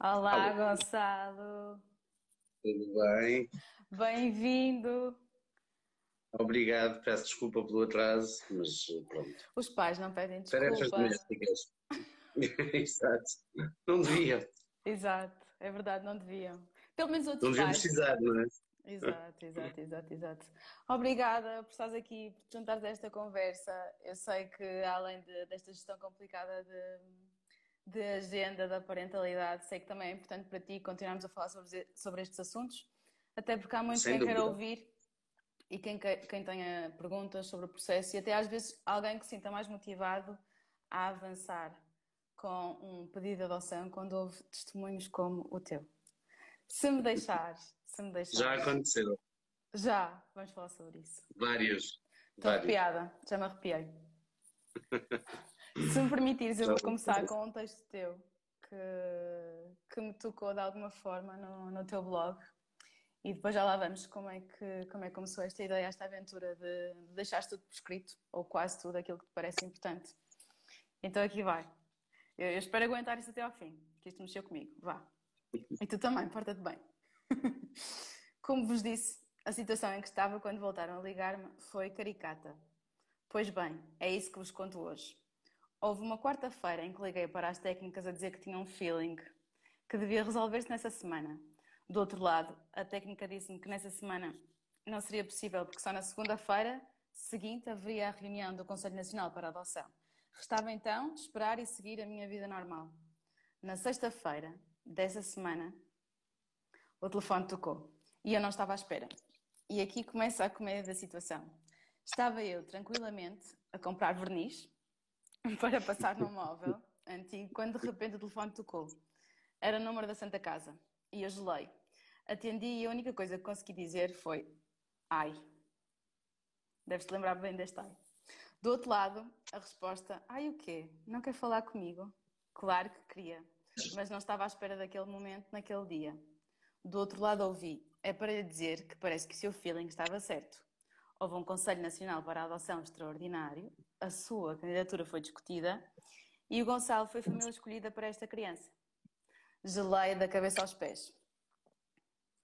Olá, Alô, Gonçalo. tudo bem? Bem-vindo. Obrigado, peço desculpa pelo atraso, mas pronto. Os pais não pedem Tarefas desculpa. domésticas. Exato. Não devia, Exato, é verdade, não deviam. Pelo menos não outros deviam pais. precisar, não é? Exato, exato, exato, exato. Obrigada por estares aqui, por te juntares a esta conversa. Eu sei que, além de- desta gestão complicada de, de agenda da parentalidade, sei que também é importante para ti continuarmos a falar sobre, sobre estes assuntos, até porque há muito Sem quem dúvida. ouvir e quem, que- quem tenha perguntas sobre o processo e até às vezes alguém que se sinta mais motivado a avançar com um pedido de adoção quando houve testemunhos como o teu. Se me deixares, se me Já deixares. aconteceu. Já, vamos falar sobre isso. Vários. Estou arrepiada, já me arrepiei. Se me permitires, eu vou começar com um texto teu que, que me tocou de alguma forma no, no teu blog e depois já lá vamos como é que, como é que começou esta ideia, esta aventura de, de deixares tudo por escrito, ou quase tudo aquilo que te parece importante. Então aqui vai. Eu, eu espero aguentar isso até ao fim, que isto mexeu comigo. Vá. E tu também, porta-te bem. Como vos disse, a situação em que estava quando voltaram a ligar-me foi caricata. Pois bem, é isso que vos conto hoje. Houve uma quarta-feira em que liguei para as técnicas a dizer que tinha um feeling, que devia resolver-se nessa semana. Do outro lado, a técnica disse-me que nessa semana não seria possível, porque só na segunda-feira seguinte haveria a reunião do Conselho Nacional para a Adoção. Restava então esperar e seguir a minha vida normal. Na sexta-feira dessa semana, o telefone tocou e eu não estava à espera. E aqui começa a comédia da situação. Estava eu tranquilamente a comprar verniz para passar no móvel antigo quando de repente o telefone tocou. Era o número da Santa Casa e eu gelei. Atendi e a única coisa que consegui dizer foi ai. Deves-te lembrar bem deste ai. Do outro lado, a resposta: ai o quê? Não quer falar comigo? Claro que queria, mas não estava à espera daquele momento naquele dia. Do outro lado ouvi, é para lhe dizer que parece que o seu feeling estava certo. Houve um Conselho Nacional para a Adoção extraordinário, a sua candidatura foi discutida e o Gonçalo foi a família escolhida para esta criança. Gelei da cabeça aos pés.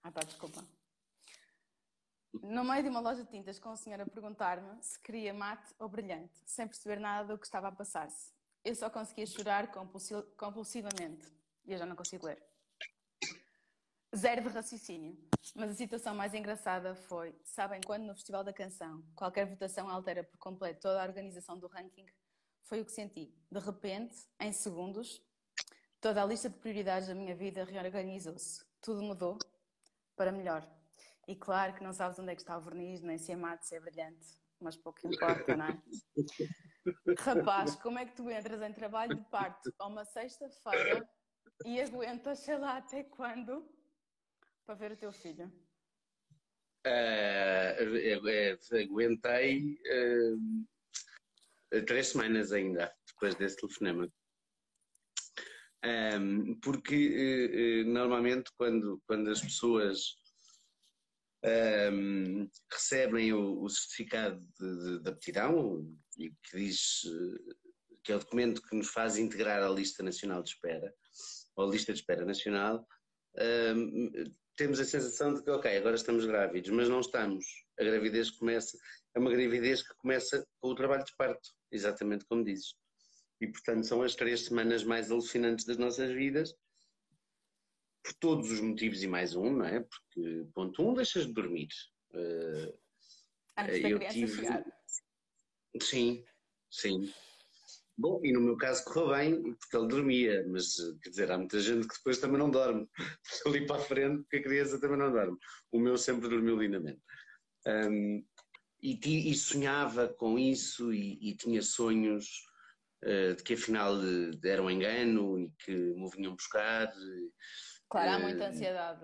Ai pá, desculpa. No meio de uma loja de tintas com o senhor a perguntar-me se queria mate ou brilhante, sem perceber nada do que estava a passar-se. Eu só conseguia chorar compulsi- compulsivamente e eu já não consigo ler. Zero de raciocínio. Mas a situação mais engraçada foi, sabem quando no Festival da Canção qualquer votação altera por completo toda a organização do ranking? Foi o que senti. De repente, em segundos, toda a lista de prioridades da minha vida reorganizou-se. Tudo mudou para melhor. E claro que não sabes onde é que está o verniz, nem se é mate, se é brilhante, mas pouco importa, não é? Rapaz, como é que tu entras em trabalho de parto a uma sexta-feira e aguentas, sei lá até quando, para ver o teu filho? Eu aguentei ah, três semanas ainda, depois desse telefonema. Ahm, porque eh, eh, normalmente quando, quando as pessoas ahm, recebem o, o certificado de, de- de aptidão e que diz que é o documento que nos faz integrar a lista nacional de espera, ou lista de espera nacional, ahm, temos a sensação de que, ok, agora estamos grávidos, mas não estamos. A gravidez começa, é uma gravidez que começa com o trabalho de parto, exatamente como dizes. E, portanto, são as três semanas mais alucinantes das nossas vidas, por todos os motivos e mais um, não é? Porque, ponto um, deixas de dormir. Eh, Antes da eu tive. chegar. Sim, sim. Bom, e no meu caso correu bem, porque ele dormia, mas quer dizer, há muita gente que depois também não dorme. Ali para a frente, porque a criança também não dorme. O meu sempre dormiu lindamente. Um, e, e sonhava com isso e, e tinha sonhos uh, de que afinal eh, era um engano e que me vinham buscar. Claro, há Eh, muita ansiedade.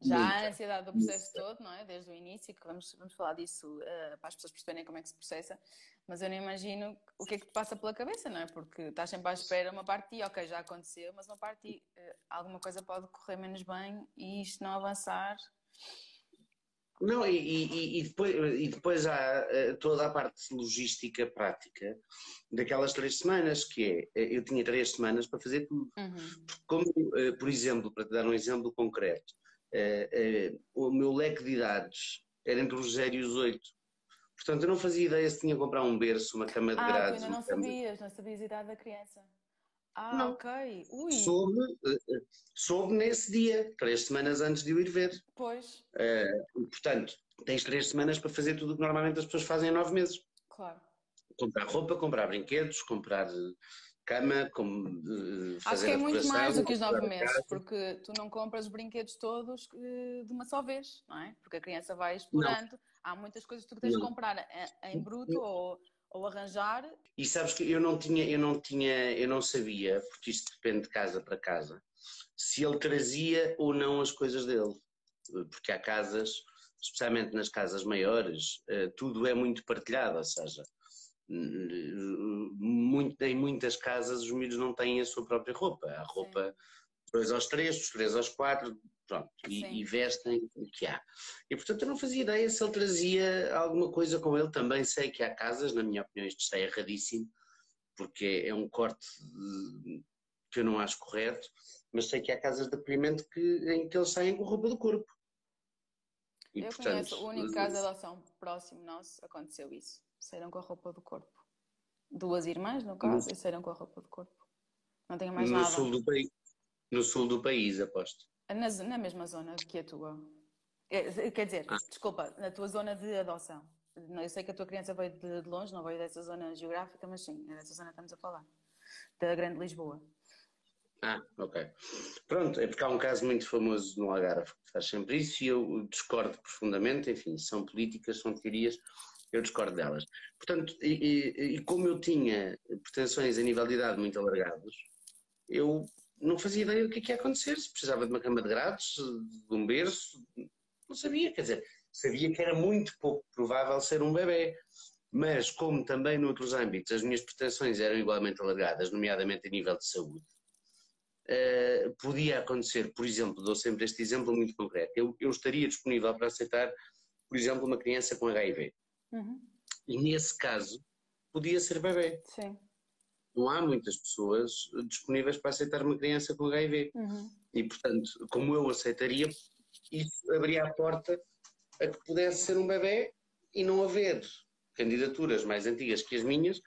Já há a muita, ansiedade do processo todo, não é? Desde o início, que vamos, vamos falar disso eh, para as pessoas perceberem como é que se processa, mas eu não imagino o que é que te passa pela cabeça, não é? Porque estás sempre à espera, uma parte de ti, ok, já aconteceu, mas uma parte de ti, eh, alguma coisa pode correr menos bem e isto não avançar. Não, e, e, e, depois, e depois há uh, toda a parte logística prática daquelas três semanas, que é, eh, eu tinha três semanas para fazer tudo. Uhum. Como, uh, por exemplo, para te dar um exemplo concreto, o meu leque de idades era entre os 0 e os 8. Portanto, eu não fazia ideia se tinha que comprar um berço, uma cama de ah, grades. Ah, ainda não sabias, não sabias a idade da criança. Ah, não. ok. Ui. Soube, soube nesse dia, três semanas antes de eu ir ver. Pois. Uh, portanto, tens três semanas para fazer tudo o que normalmente as pessoas fazem em nove meses. Claro. Comprar roupa, comprar brinquedos, comprar cama, com, uh, fazer Acho que é muito mais do que os nove meses, casa. porque tu não compras os brinquedos todos de uma só vez, não é? Porque a criança vai explorando. Não. Há muitas coisas que tu tens de comprar em bruto ou ou arranjar. E sabes que eu não tinha, eu não tinha, eu não sabia, porque isto depende de casa para casa, se ele trazia ou não as coisas dele. Porque há casas, especialmente nas casas maiores, eh, tudo é muito partilhado, ou seja, muito, em muitas casas os miúdos não têm a sua própria roupa. A roupa dos dois aos três, dos três aos quatro, Pronto, e, e, vestem o que há. E portanto eu não fazia ideia se ele trazia alguma coisa com ele. Também sei que há casas, na minha opinião, isto está erradíssimo, porque é um corte que eu não acho correto, mas sei que há casas de acolhimento que, em que eles saem com roupa do corpo. E, eu portanto, conheço o único caso de adoção próximo nosso, aconteceu isso. Saíram com a roupa do corpo. Duas irmãs, no caso, no, e saíram com a roupa do corpo. Não tenho mais no nada. Sul do país, no sul do país, aposto. Na, na mesma zona que a tua. É, quer dizer, ah. desculpa, na tua zona de adoção. Eu sei que a tua criança veio de, de longe, não veio dessa zona geográfica, mas sim, é dessa zona que estamos a falar. Da Grande Lisboa. Ah, ok. Pronto, é porque há um caso muito famoso no Algarve que faz sempre isso e eu discordo profundamente, enfim, são políticas, são teorias, eu discordo delas. Portanto, e, e, e como eu tinha pretensões a nível de idade muito alargados, eu não fazia ideia do que, é que ia acontecer, se precisava de uma cama de grades, de um berço, não sabia, quer dizer, sabia que era muito pouco provável ser um bebê. Mas, como também noutros âmbitos as minhas pretensões eram igualmente alargadas, nomeadamente a nível de saúde, uh, podia acontecer, por exemplo, dou sempre este exemplo muito concreto, eu, eu estaria disponível para aceitar, por exemplo, uma criança com HIV. Uhum. E nesse caso, podia ser bebê. Sim não há muitas pessoas disponíveis para aceitar uma criança com HIV. Uhum. E, portanto, como eu aceitaria, isso abria a porta a que pudesse ser um bebê e não haver candidaturas mais antigas que as minhas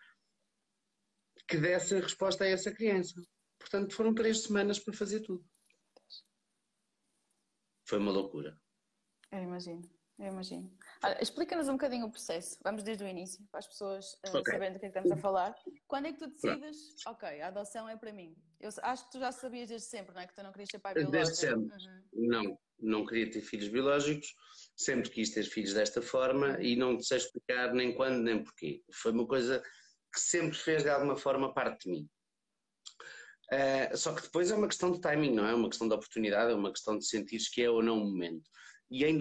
que dessem resposta a essa criança. Portanto, foram três semanas para fazer tudo. Foi uma loucura. Eu imagino. Eu imagino. Explica-nos um bocadinho o processo. Vamos desde o início, para as pessoas uh, okay. saberem do que é que estamos a falar. Quando é que tu decides, ok, a adoção é para mim? Eu acho que tu já sabias desde sempre, não é? Que tu não querias ser pai biológico. Desde sempre. Uhum. Não, não queria ter filhos biológicos. Sempre quis ter filhos desta forma e não te sei explicar nem quando nem porquê. Foi uma coisa que sempre fez de alguma forma parte de mim. Uh, só que depois é uma questão de timing, não é? Uma questão de oportunidade, é uma questão de sentir que é ou não o momento. E em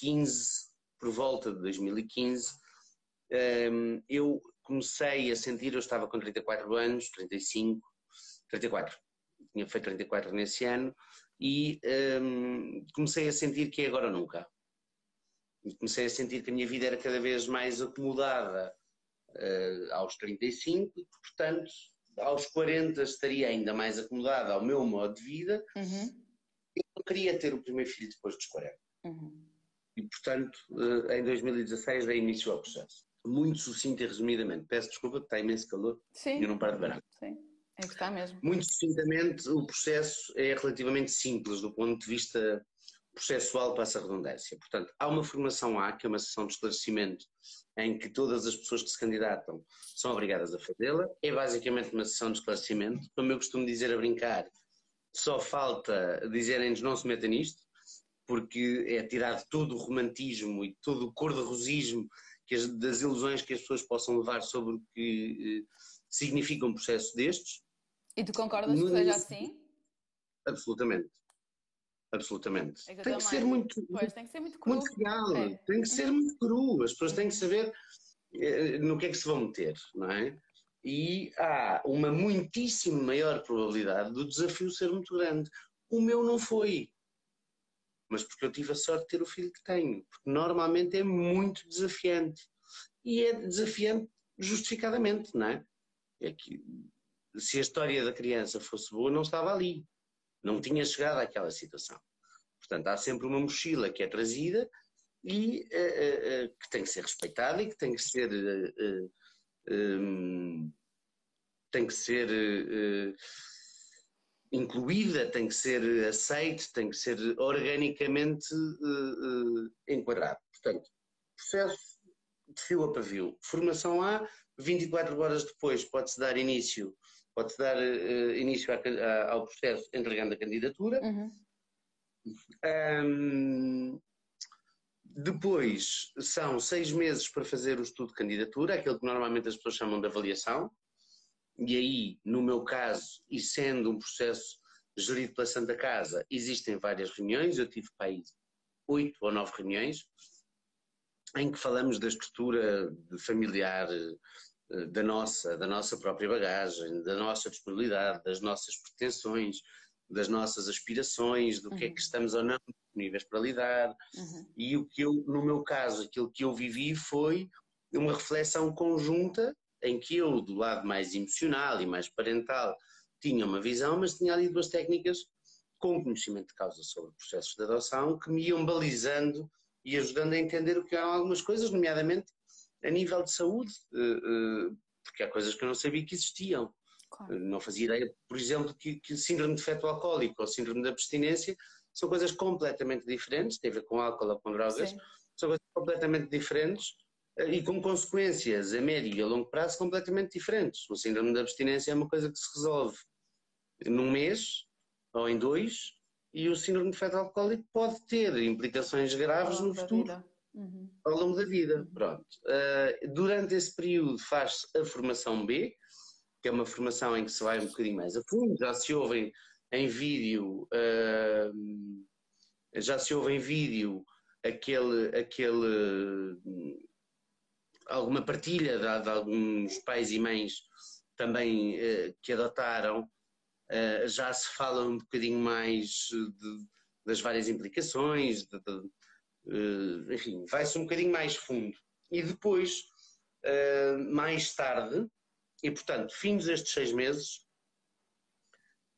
2015, por volta de 2015, um, eu comecei a sentir, eu estava com 34 anos, 35, 34, tinha feito 34 nesse ano, e um, comecei a sentir que é agora ou nunca. E comecei a sentir que a minha vida era cada vez mais acomodada uh, aos 35, e portanto, aos 40 estaria ainda mais acomodada ao meu modo de vida. Uhum eu não queria ter o primeiro filho depois dos 40. Uhum. E, portanto, eh, em 2016 dei início ao processo. Muito sucinto e resumidamente. Peço desculpa, está imenso calor Sim. e eu não paro de verão. Sim, é que está mesmo. Muito sucintamente, o processo é relativamente simples do ponto de vista processual, passa a redundância. Portanto, há uma formação A, que é uma sessão de esclarecimento, em que todas as pessoas que se candidatam são obrigadas a fazê-la. É basicamente uma sessão de esclarecimento, como eu costumo dizer a brincar, só falta dizerem-nos não se meta nisto, porque é tirado todo o romantismo e todo o cor-de-rosismo das ilusões que as pessoas possam levar sobre o que eh, significa um processo destes. E tu concordas que seja assim? Absolutamente. Absolutamente. É que tem, que ser muito, pois, tem que ser muito cru. Muito real, é. tem que ser muito cru. As pessoas têm que saber eh, no que é que se vão meter, não é? e há uma muitíssimo maior probabilidade do desafio ser muito grande. O meu não foi. Mas porque eu tive a sorte de ter o filho que tenho. Porque normalmente é muito desafiante. E é desafiante justificadamente, não é? é que, se a história da criança fosse boa, não estava ali. Não tinha chegado àquela situação. Portanto, há sempre uma mochila que é trazida e uh, uh, que tem que ser respeitada e que tem que ser uh, um, tem que ser incluída, tem que ser aceite, tem que ser organicamente enquadrado. Portanto, processo de fio a pavio. Formação A, 24 horas depois pode-se dar início, pode-se dar início ao processo entregando a candidatura. Uhum. Um, depois são seis meses para fazer o estudo de candidatura, aquele que normalmente as pessoas chamam de avaliação. E aí, no meu caso, e sendo um processo gerido pela Santa Casa, existem várias reuniões. Eu tive para aí oito ou nove reuniões em que falamos da estrutura familiar eh, da nossa, da nossa própria bagagem, da nossa disponibilidade, das nossas pretensões, das nossas aspirações, do uhum. que é que uhum. estamos ou não disponíveis para lidar. Uhum. E o que eu, no meu caso, aquilo que eu vivi foi uma reflexão conjunta em que eu, do lado mais emocional e mais parental, tinha uma visão, mas tinha ali duas técnicas com conhecimento de causa sobre processos de adoção que me iam balizando e ajudando a entender o que eram algumas coisas, nomeadamente a nível de saúde, eh, eh, porque há coisas que eu não sabia que existiam. Claro. Não fazia ideia, por exemplo, que, que síndrome de feto alcoólico ou síndrome de abstinência são coisas completamente diferentes, tem a ver com álcool ou com drogas, Sim. são coisas completamente diferentes e com consequências a médio e a longo prazo completamente diferentes. O síndrome de abstinência é uma coisa que se resolve num mês ou em dois, e o síndrome de feto alcoólico pode ter implicações graves no futuro. Uhum. Ao longo da vida. Pronto. Uh, durante esse período faz-se a formação B, que é uma formação em que se vai um bocadinho mais a fundo, já se ouvem em vídeo, uh, já se ouve em vídeo aquele, aquele alguma partilha de, de alguns pais e mães também uh, que adotaram, uh, já se fala um bocadinho mais de, das várias implicações, de, uh, enfim, vai-se um bocadinho mais fundo. E depois, mais tarde, e portanto, fins estes seis meses,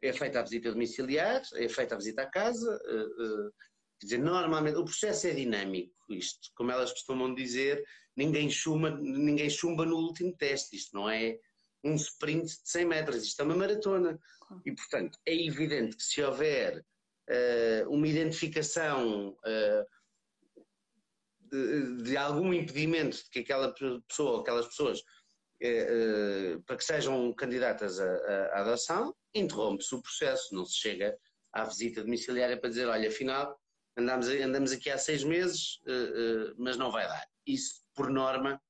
é feita a visita domiciliar, é feita a visita à casa, quer dizer, normalmente o processo é dinâmico, isto, como elas costumam dizer, ninguém chumba, ninguém chumba no último teste, isto não é um sprint de 100 metros, isto é uma maratona. E portanto, é evidente que se houver uh, uma identificação de, de, algum impedimento de que aquela pessoa, aquelas pessoas para que sejam candidatas à adoção, interrompe-se o processo, não se chega à visita domiciliária para dizer, olha, afinal, andamos, andamos aqui há seis meses, uh, uh, mas não vai dar. Isso, por norma,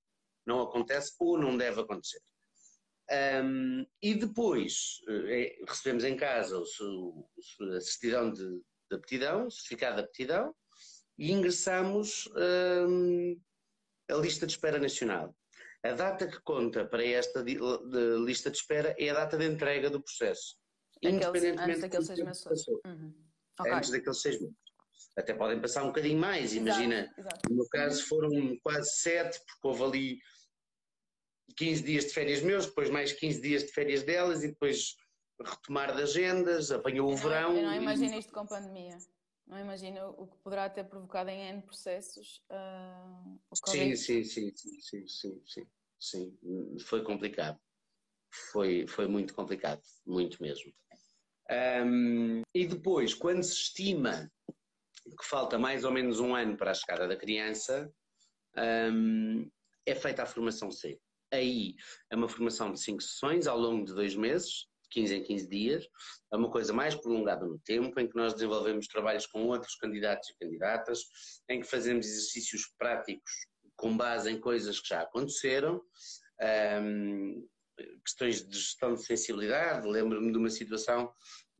não acontece ou não deve acontecer. Um, e depois uh, recebemos em casa o, o, a certidão de, de aptidão, o certificado de aptidão, e ingressamos um, a lista de espera nacional. A data que conta para esta de, de lista de espera é a data de entrega do processo. Aqueles, independentemente antes daqueles seis meses. Uhum. Okay. Antes daqueles seis meses. Até podem passar um bocadinho mais, exato, imagina. Exato. No meu caso foram quase sete, porque houve ali 15 dias de férias meus, depois mais 15 dias de férias delas e depois retomar de agendas, apanhou o verão. Eu não imagino isto com pandemia. Não imagino o que poderá ter provocado em N processos. Uh, sim, sim, sim, sim, sim, sim, sim, sim. Foi complicado. Foi, foi muito complicado, muito mesmo. Um, e depois, quando se estima que falta mais ou menos um ano para a chegada da criança, um, é feita a formação C. Aí é uma formação de cinco sessões ao longo de dois meses, 15 em 15 dias, é uma coisa mais prolongada no tempo, em que nós desenvolvemos trabalhos com outros candidatos e candidatas, em que fazemos exercícios práticos com base em coisas que já aconteceram, um, questões de gestão de sensibilidade. Lembro-me de uma situação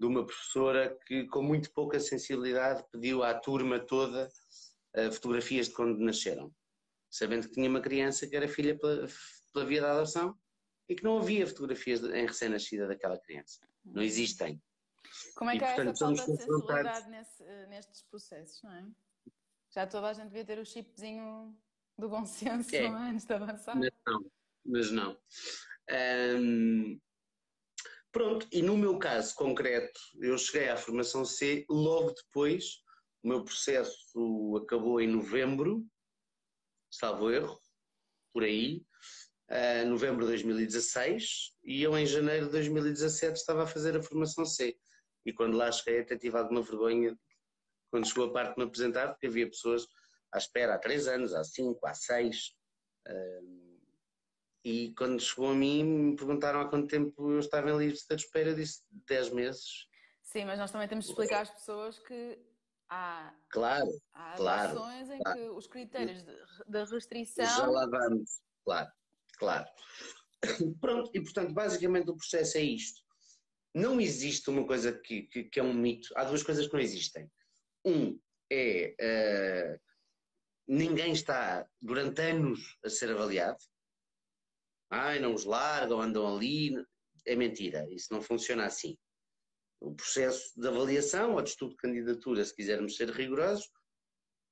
de uma professora que, com muito pouca sensibilidade, pediu à turma toda uh, fotografias de quando nasceram, sabendo que tinha uma criança que era filha pela, pela via da adoção e que não havia fotografias em recém-nascida daquela criança. Não existem. Como é que e, há portanto, essa falta de sensibilidade nesse, nestes processos, não é? Já toda a gente devia ter o chipzinho do bom senso é. antes de avançar. Mas não, mas não. Um, pronto, e no meu caso concreto, eu cheguei à formação C logo depois, o meu processo acabou em novembro, salvo erro, por aí, uh, novembro de 2016, e eu em janeiro de 2017 estava a fazer a formação C. E quando lá cheguei até tive alguma vergonha quando chegou a parte de me apresentar, porque havia pessoas à espera há três anos, há cinco, há seis. Uh, e quando chegou a mim, me perguntaram há quanto tempo eu estava em lista de espera, eu disse 10 meses. Sim, mas nós também temos de explicar às pessoas que há, claro, há claro, em claro. que os critérios da restrição. Já lá vamos, claro, claro. Pronto, e portanto, basicamente o processo é isto. Não existe uma coisa que, que, que é um mito. Há duas coisas que não existem. Um é uh, ninguém está durante anos a ser avaliado. Ai, não os largam, andam ali. É mentira, isso não funciona assim. O processo de avaliação ou de estudo de candidatura, se quisermos ser rigorosos,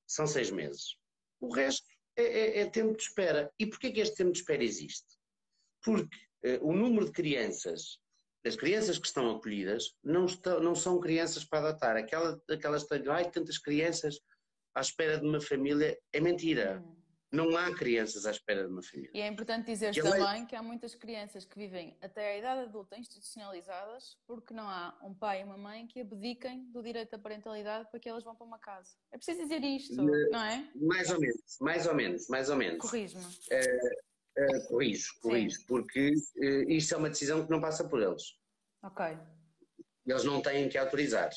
são seis meses. O resto é, é, é tempo de espera. E porquê que este tempo de espera existe? Porque uh, o número de crianças as crianças que estão acolhidas não, estão, não são crianças para adotar. Aquela, aquela história ai, tantas crianças à espera de uma família, é mentira. Hum. Não há crianças à espera de uma família. E é importante dizer que também é... que há muitas crianças que vivem até a idade adulta institucionalizadas porque não há um pai e uma mãe que abdiquem do direito à parentalidade para que elas vão para uma casa. É preciso dizer isto, não é? Mais ou menos, mais ou menos, mais ou menos. Corrijo-me. Uh, Uh, corrijo, corrijo, Sim. porque uh, isto é uma decisão que não passa por eles. Ok. Eles não têm que autorizar.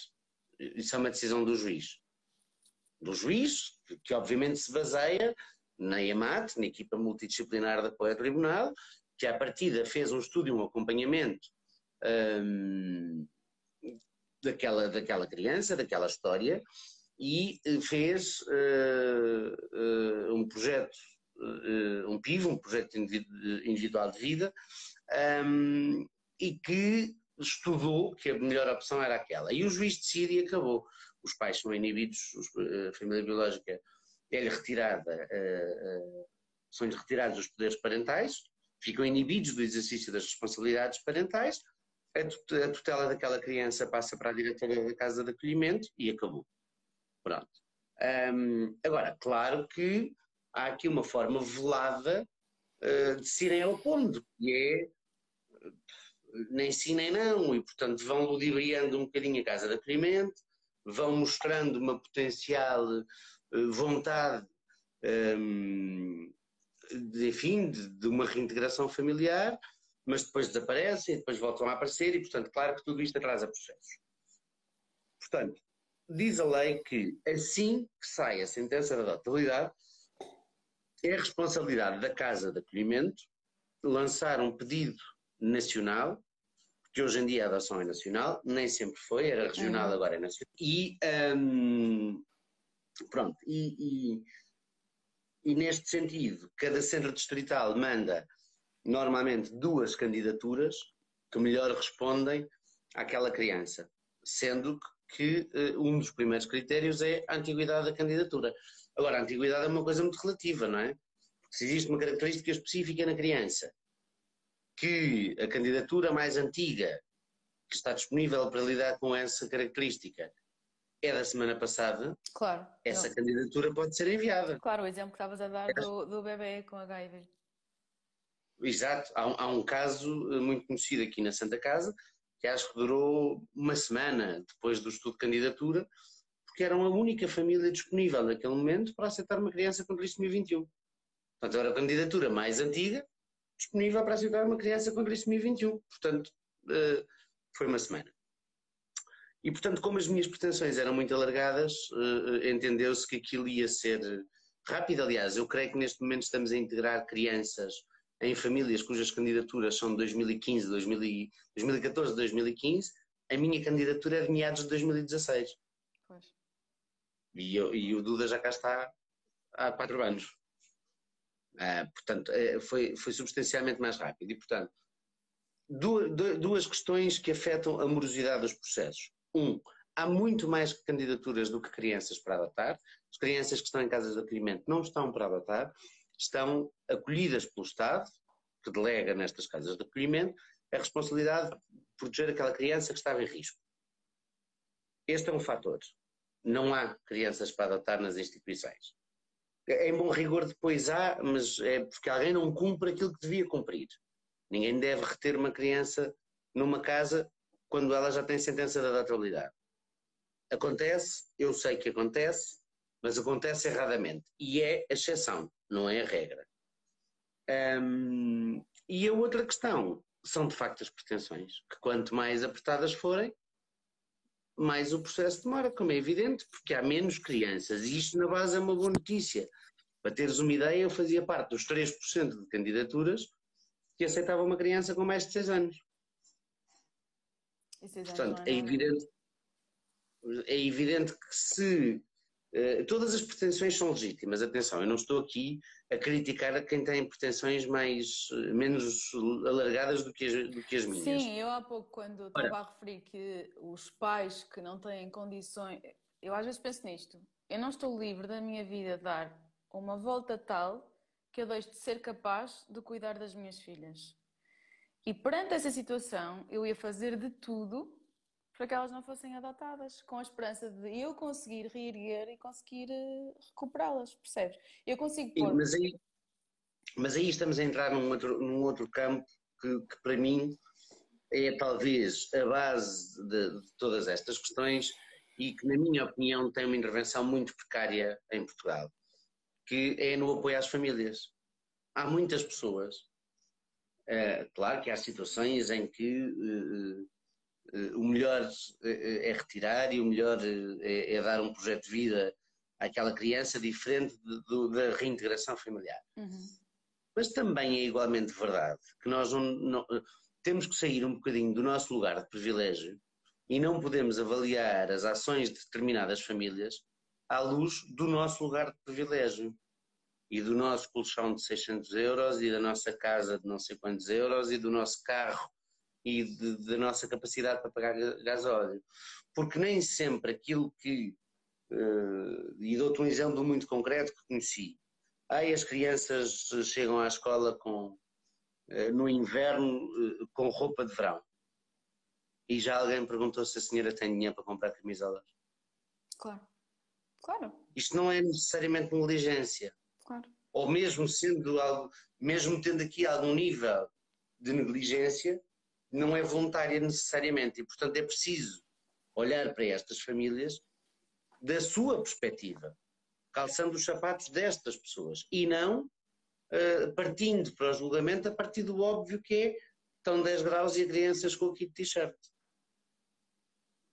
Isso é uma decisão do juiz. Do juiz, que obviamente se baseia na IAMAT, na equipa multidisciplinar de apoio ao tribunal, que à partida fez um estudo e um acompanhamento um, daquela, daquela criança, daquela história, e eh, fez uh, uh, um projeto uh, um PIV, um projeto individual de vida, um, e que estudou que a melhor opção era aquela. E o juiz decide e acabou. Os pais são inibidos, a família biológica é-lhe retirada, uh, são-lhe retirados os poderes parentais, ficam inibidos do exercício das responsabilidades parentais, a tutela daquela criança passa para a diretora da casa de acolhimento e acabou. Pronto. Um, agora, claro que há aqui uma forma velada uh, de se irem opondo, que é nem sim nem não, e portanto vão ludibriando um bocadinho a casa de acolhimento, vão mostrando uma potencial vontade um, ehm, de, enfim, de, de, uma reintegração familiar, mas depois desaparecem e depois voltam a aparecer, e portanto, claro que tudo isto atrasa processos. Portanto, diz a lei que assim que sai a sentença da adotabilidade, é responsabilidade da Casa de Acolhimento lançar um pedido nacional, que hoje em dia a adoção é nacional, nem sempre foi, era regional, uhum. agora é nacional. E um, pronto, e, e, e, neste sentido, cada centro distrital manda normalmente duas candidaturas que melhor respondem àquela criança, sendo que, que uh, um dos primeiros critérios é a antiguidade da candidatura. Agora, a antiguidade é uma coisa muito relativa, não é? Se existe uma característica específica na criança, que a candidatura mais antiga que está disponível para lidar com essa característica é da semana passada, claro, essa não. candidatura pode ser enviada. Claro, o exemplo que estavas a dar é. do, do bebê com HIV. Exato, há, há, um caso eh, muito conhecido aqui na Santa Casa, que acho que durou uma semana depois do estudo de candidatura, porque eram a única família disponível naquele momento para aceitar uma criança com trissomia 21. Portanto, era a candidatura mais antiga disponível para aceitar uma criança com trissomia 21. Portanto, eh, foi uma semana. E, portanto, como as minhas pretensões eram muito alargadas, eh, entendeu-se que aquilo ia ser rápido. Aliás, eu creio que neste momento estamos a integrar crianças em famílias cujas candidaturas são de 2015, 2014, 2015. A minha candidatura é de meados de 2016. Pois. E, eu, e, o Duda já cá está há quatro anos. Uh, portanto, uh, foi, foi substancialmente mais rápido. E, portanto, duas questões que afetam a morosidade dos processos. Um, há muito mais candidaturas do que crianças para adotar. As crianças que estão em casas de acolhimento não estão para adotar, estão acolhidas pelo Estado, que delega nestas casas de acolhimento a responsabilidade de proteger aquela criança que estava em risco. Este é um fator. Não há crianças para adotar nas instituições. Em bom rigor depois há, mas é porque alguém não cumpre aquilo que devia cumprir. Ninguém deve reter uma criança numa casa quando ela já tem sentença de adotabilidade. Acontece, eu sei que acontece, mas acontece erradamente. E é a exceção, não é a regra. Um, e a outra questão são de facto as pretensões, que quanto mais apertadas forem, mais o processo demora, como é evidente, porque há menos crianças. E isto na base é uma boa notícia. Para teres uma ideia, eu fazia parte dos 3% de candidaturas que aceitava uma criança com mais de 6 anos. Portanto, é, é evidente, é evidente que se uh, todas as pretensões são legítimas, atenção, eu não estou aqui a criticar a quem tem pretensões mais, eh, menos alargadas do que as, do que as minhas. Sim, eu há pouco, quando estava a referir que os pais que não têm condições, eu às vezes penso nisto, eu não estou livre da minha vida dar uma volta tal que eu deixo de ser capaz de cuidar das minhas filhas. E perante essa situação, eu ia fazer de tudo para que elas não fossem adotadas, com a esperança de eu conseguir reerguer e conseguir eh, recuperá-las, percebes? Eu consigo pôr... mas, aí, mas aí estamos a entrar num outro, num outro campo que, que para mim é talvez a base de, de, todas estas questões e que, na minha opinião, tem uma intervenção muito precária em Portugal, que é no apoio às famílias. Há muitas pessoas, é, claro que há situações em que uh, uh, o melhor é retirar e o melhor é, é, dar um projeto de vida àquela criança diferente de, de, da reintegração familiar. Uhum. Mas também é igualmente verdade que nós não, não, temos que sair um bocadinho do nosso lugar de privilégio e não podemos avaliar as ações de determinadas famílias à luz do nosso lugar de privilégio e do nosso colchão de 600 euros e da nossa casa de não sei quantos euros e do nosso carro e da nossa capacidade para pagar gasóleo. Porque nem sempre aquilo que. Uh, e dou-te um exemplo muito concreto que conheci. Aí as crianças chegam à escola com, uh, no inverno uh, com roupa de verão. E já alguém perguntou se a senhora tem dinheiro para comprar camisolas. Claro. Claro. Isto não é necessariamente negligência. Claro. Ou mesmo sendo algo, mesmo tendo aqui algum nível de negligência, não é voluntária necessariamente. E, portanto, é preciso olhar para estas famílias da sua perspectiva, calçando os sapatos destas pessoas e não uh, partindo para o julgamento a partir do óbvio que é estão 10 graus e crianças com o kit t-shirt.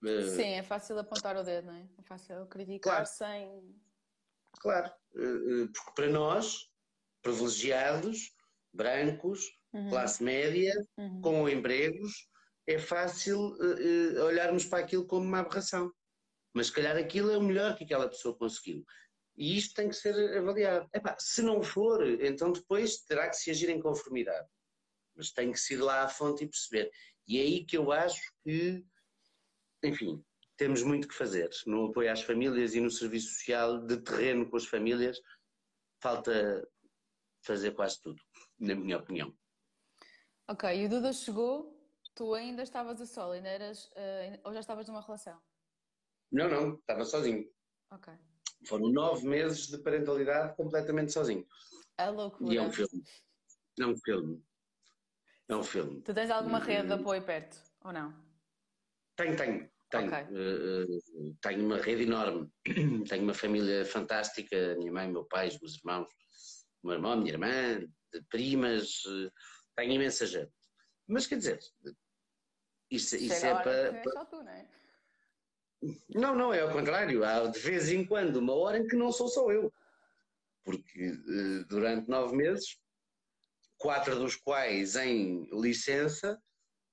Uh, Sim, é fácil apontar o dedo, não é? É fácil criticar claro. sem Claro, eh, eh, porque para nós, privilegiados, brancos, uhum. classe média, uhum. com empregos, é fácil uh, olharmos para aquilo como uma aberração. Mas se calhar aquilo é o melhor que aquela pessoa conseguiu. E isto tem que ser avaliado. Epá, se não for, então depois terá que se agir em conformidade. Mas tem que se ir lá à fonte e perceber. E é aí que eu acho que, enfim, temos muito que fazer no apoio às famílias e no serviço social de terreno com as famílias. Falta fazer quase tudo, na minha opinião. Ok, e o Duda chegou, tu ainda estavas a solo, ainda eras, uh, ou já estavas numa relação? Não, não, estava sozinho. Ok. Foram nove meses de parentalidade completamente sozinho. A loucura. E é um filme. É um filme. É um filme. Tu tens alguma rede de apoio perto, ou não? Tenho, tenho. Tenho, okay. uh, tenho uma rede enorme, tenho uma família fantástica, minha mãe, meu pai, os meus irmãos, o meu irmão, minha irmã, primas, uh, tenho imensa gente. Mas quer dizer, isso, isso é para. É só tu, não é? Não, não, é ao contrário. Há de vez em quando uma hora em que não sou só eu. Porque durante nove meses, quatro dos quais em licença,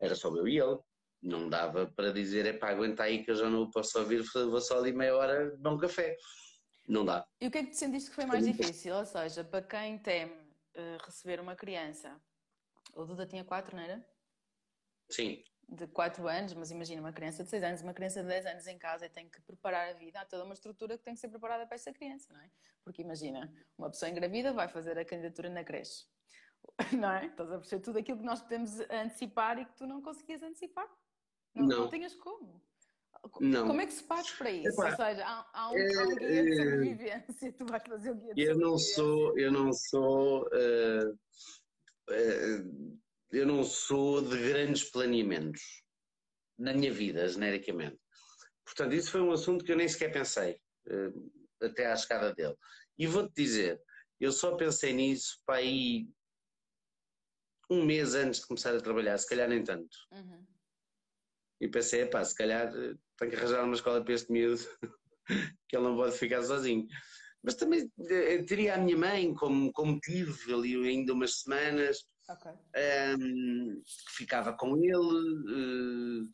era só eu e ele não dava para dizer, é pá, aguenta aí que eu já não posso ouvir, vou só ali meia hora beber um café. Não dá. E o que é que tu sentiste que foi mais difícil? Ou seja, para quem teme uh, receber uma criança, o Duda tinha quatro, não era? Sim. De 4 anos, mas imagina uma criança de 6 anos, uma criança de 10 anos em casa e tem que preparar a vida. Há toda uma estrutura que tem que ser preparada para essa criança, não é? Porque imagina, uma pessoa engravida vai fazer a candidatura na creche. Não é? Estás a perceber tudo aquilo que nós podemos antecipar e que tu não conseguias antecipar. Não, não. não tinhas como. Não. Como é que se faz para isso? Epá, Ou seja, há, há, um, é, há um guia de sobrevivência, tu vais fazer o guia de eu não sou Eu não sou, uh, uh, eu não sou de grandes planeamentos na minha vida, genericamente. Portanto, isso foi um assunto que eu nem sequer pensei, uh, até à chegada dele. E vou-te dizer, eu só pensei nisso para aí um mês antes de começar a trabalhar, se calhar nem tanto. Uhum. E pensei, pá, se calhar eh, tenho que arranjar uma escola para este miúdo, que ele não pode ficar sozinho. Mas também eh, teria a minha mãe, como, como tive ali ainda umas semanas, okay. um, ehm, ficava com ele. Uh,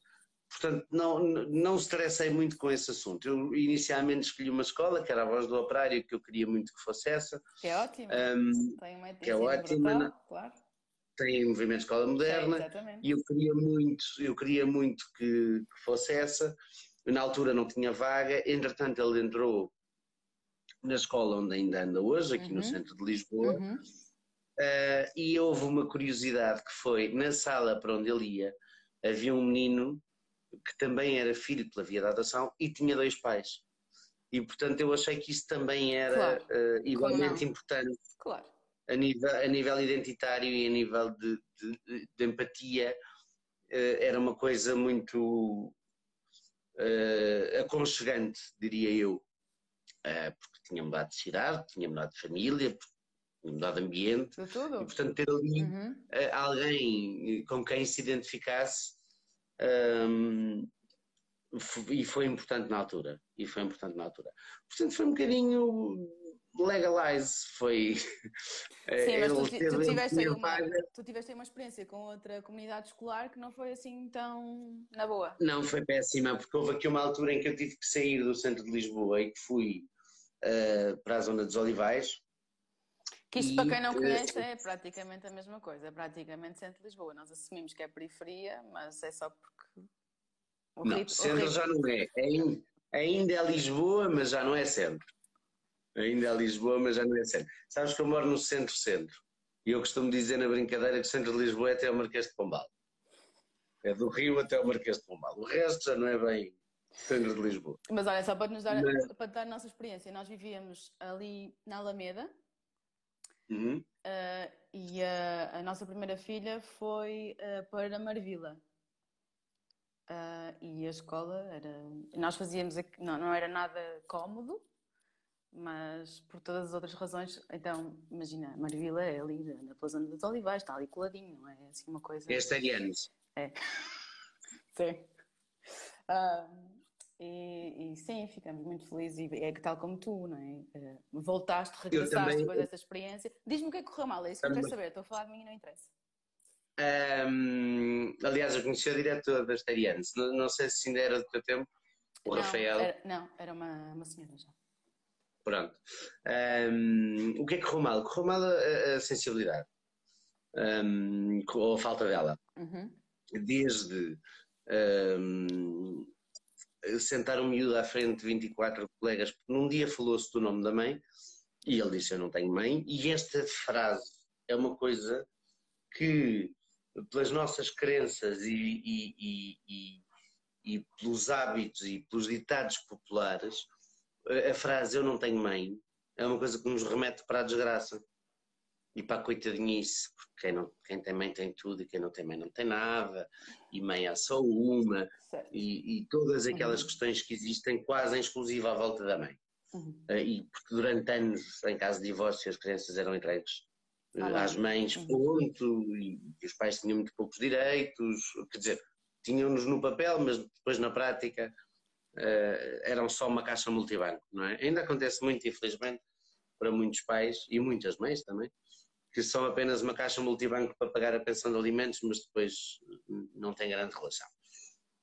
portanto, não, não estressei muito com esse assunto. Eu inicialmente escolhi uma escola, que era a Voz do Operário, que eu queria muito que fosse essa. Que é ótimo. Um, ehm, Tem uma que é ótima. Brutal, claro tem movimento de escola moderna é, e eu queria muito, eu queria muito que, que, fosse essa. Na altura não tinha vaga, entretanto ele entrou na escola onde ainda anda hoje, aqui uhum. no centro de Lisboa, uhum. uh, e houve uma curiosidade que foi, na sala para onde ele ia, havia um menino que também era filho pela via da adoção e tinha dois pais. E portanto eu achei que isso também era claro. uh, igualmente importante. Claro a nível, a nível identitário e a nível de, de, de empatia, uh, era uma coisa muito uh, aconchegante, diria eu. Uh, porque tinha mudado de cidade, tinha mudado de família, tinha mudado de ambiente. De tudo. E, portanto, ter ali uhum. alguém com quem se identificasse. Um, e foi importante na altura. E foi importante na altura. Portanto, foi um bocadinho legalize foi. Eh, Sim, mas tu, tu, tiveste uma, tu tiveste uma experiência com outra comunidade escolar que não foi assim tão na boa. Não, foi péssima, porque houve aqui uma altura em que eu tive que sair do centro de Lisboa e que fui uh, para a zona dos Olivais. Que isto, para quem não conhece, é praticamente a mesma coisa, é praticamente centro de Lisboa. Nós assumimos que é periferia, mas é só porque. O não, ritmo, centro já não é. é. Ainda é Lisboa, mas já não é centro. Ainda é Lisboa, mas já não é centro. Sabes que eu moro no centro-centro. E eu costumo dizer na brincadeira que o centro de Lisboa é até o Marquês de Pombal. É do Rio até o Marquês de Pombal. O resto já não é bem centro de Lisboa. Mas olha, só para nos dar, mas... para dar a nossa experiência, nós vivíamos ali na Alameda. Uhum. Uh, e a, a, nossa primeira filha foi uh, para Marvila. Uh, e a escola era. Nós fazíamos. Não, não era nada cómodo, mas por todas as outras razões, então, imagina, Marvila é ali na pela zona dos Olivais, está ali coladinho, não é assim uma coisa. Este anos. É. sim. Uh, e, e, sim, ficamos muito felizes e é que tal como tu, não é? Uh, voltaste, regressaste também... depois dessa experiência. Diz-me o que é que correu mal, é isso que eu quero saber. Estou a falar de mim e não interessa. Um, aliás, eu conheci a diretora das Tarianes, não, não sei se ainda era do teu tempo, o não, Rafael. Era, não, era uma, uma senhora já. Pronto. Um, o que é que correu mal? Correu mal a, a sensibilidade. Um, ou a falta dela. Uhum. Desde um, sentar um miúdo à frente de 24 colegas, porque num dia falou-se do nome da mãe e ele disse: Eu não tenho mãe. E esta frase é uma coisa que, pelas nossas crenças e, e, e, e, e pelos hábitos e pelos ditados populares, a frase eu não tenho mãe é uma coisa que nos remete para a desgraça e para a coitadinhice, porque quem, não, quem tem mãe tem tudo e quem não tem mãe não tem nada, e mãe há só uma, e, e, todas aquelas uhum. questões que existem quase em exclusiva à volta da mãe. Uhum. Uh, e porque durante anos, em caso de divórcio, as crianças eram entregues ah, às mães, uhum. ponto, e, e, os pais tinham muito poucos direitos, quer dizer, tinham-nos no papel, mas depois na prática eram só uma caixa multibanco, não é? Ainda acontece muito, infelizmente, para muitos pais e muitas mães também, que são apenas uma caixa multibanco para pagar a pensão de alimentos, mas depois não tem grande relação.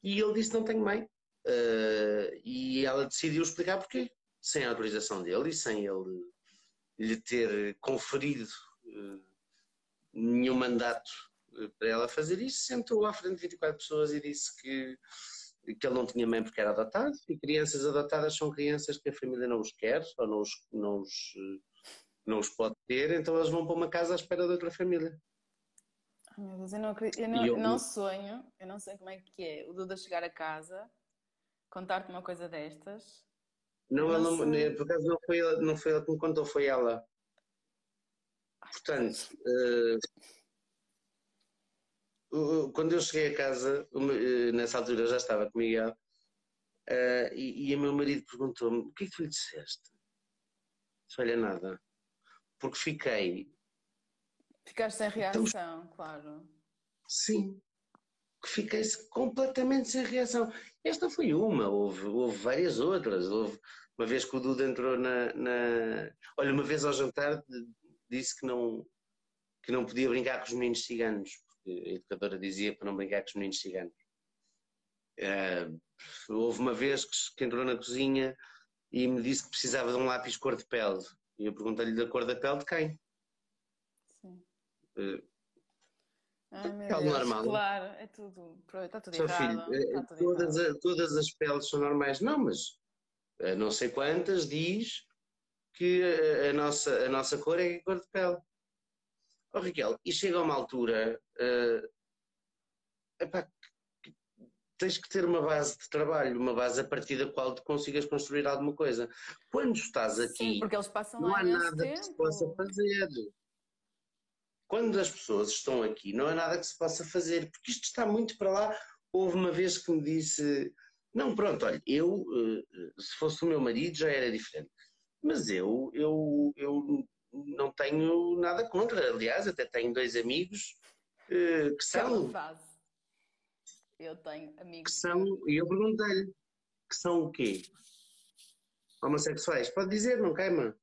E ele disse: Não tenho mãe. Uh, e ela decidiu explicar porquê, sem a autorização dele e sem ele lhe ter conferido uh, nenhum mandato para ela fazer isso, sentou à frente de 24 pessoas e disse que, que ele não tinha mãe porque era adotado e crianças adotadas são crianças que a família não os quer ou não os, não os, não os pode ter, então eles vão para uma casa à espera de outra família. Ai meu Deus, eu não, eu não, eu, não sonho, eu não sei como é que é o Duda chegar a casa, contar-te uma coisa destas. Não, não, não por acaso não foi, ela, não foi ela que me contou, foi ela. Portanto, uh, quando eu cheguei a casa, uh, nessa altura já estava com o Miguel, uh, e, e o meu marido perguntou-me: o que é que tu lhe disseste? Disse, olha, nada. Porque fiquei. Ficaste sem reação, então, claro. Sim. Fiquei completamente sem reação. Esta foi uma, houve, houve várias outras. Houve uma vez que o Duda entrou na, na. Olha, uma vez ao jantar disse que não, que não podia brincar com os meninos ciganos, a educadora dizia para não brincar com os meninos ciganos. Uh, houve uma vez que, entrou na cozinha e me disse que precisava de um lápis cor de pele. E eu perguntei-lhe da cor da pele de quem? Sim. Uh, Ai, pele normal. Claro, é tudo. Está tudo Seu errado. Filho, está tudo todas, errado. A, todas as peles são normais. Não, mas não sei quantas diz que a, a, nossa, a nossa cor é a cor de pele. Oh, Raquel, e chega a uma altura, uh, epá, tens que ter uma base de trabalho, uma base a partir da qual tu consigas construir alguma coisa. Quando estás aqui, Sim, não há nada tempo. que se possa fazer. Quando as pessoas estão aqui, não há nada que se possa fazer, porque isto está muito para lá. Houve uma vez que me disse: Não, pronto, olha, eu, eh, se fosse o meu marido, já era diferente. Mas eu, eu, eu não tenho nada contra. Aliás, até tenho dois amigos uh, que são. Eu tenho amigos. Que são, e eu perguntei-lhe, que são o quê? Homossexuais? Pode dizer, não queima.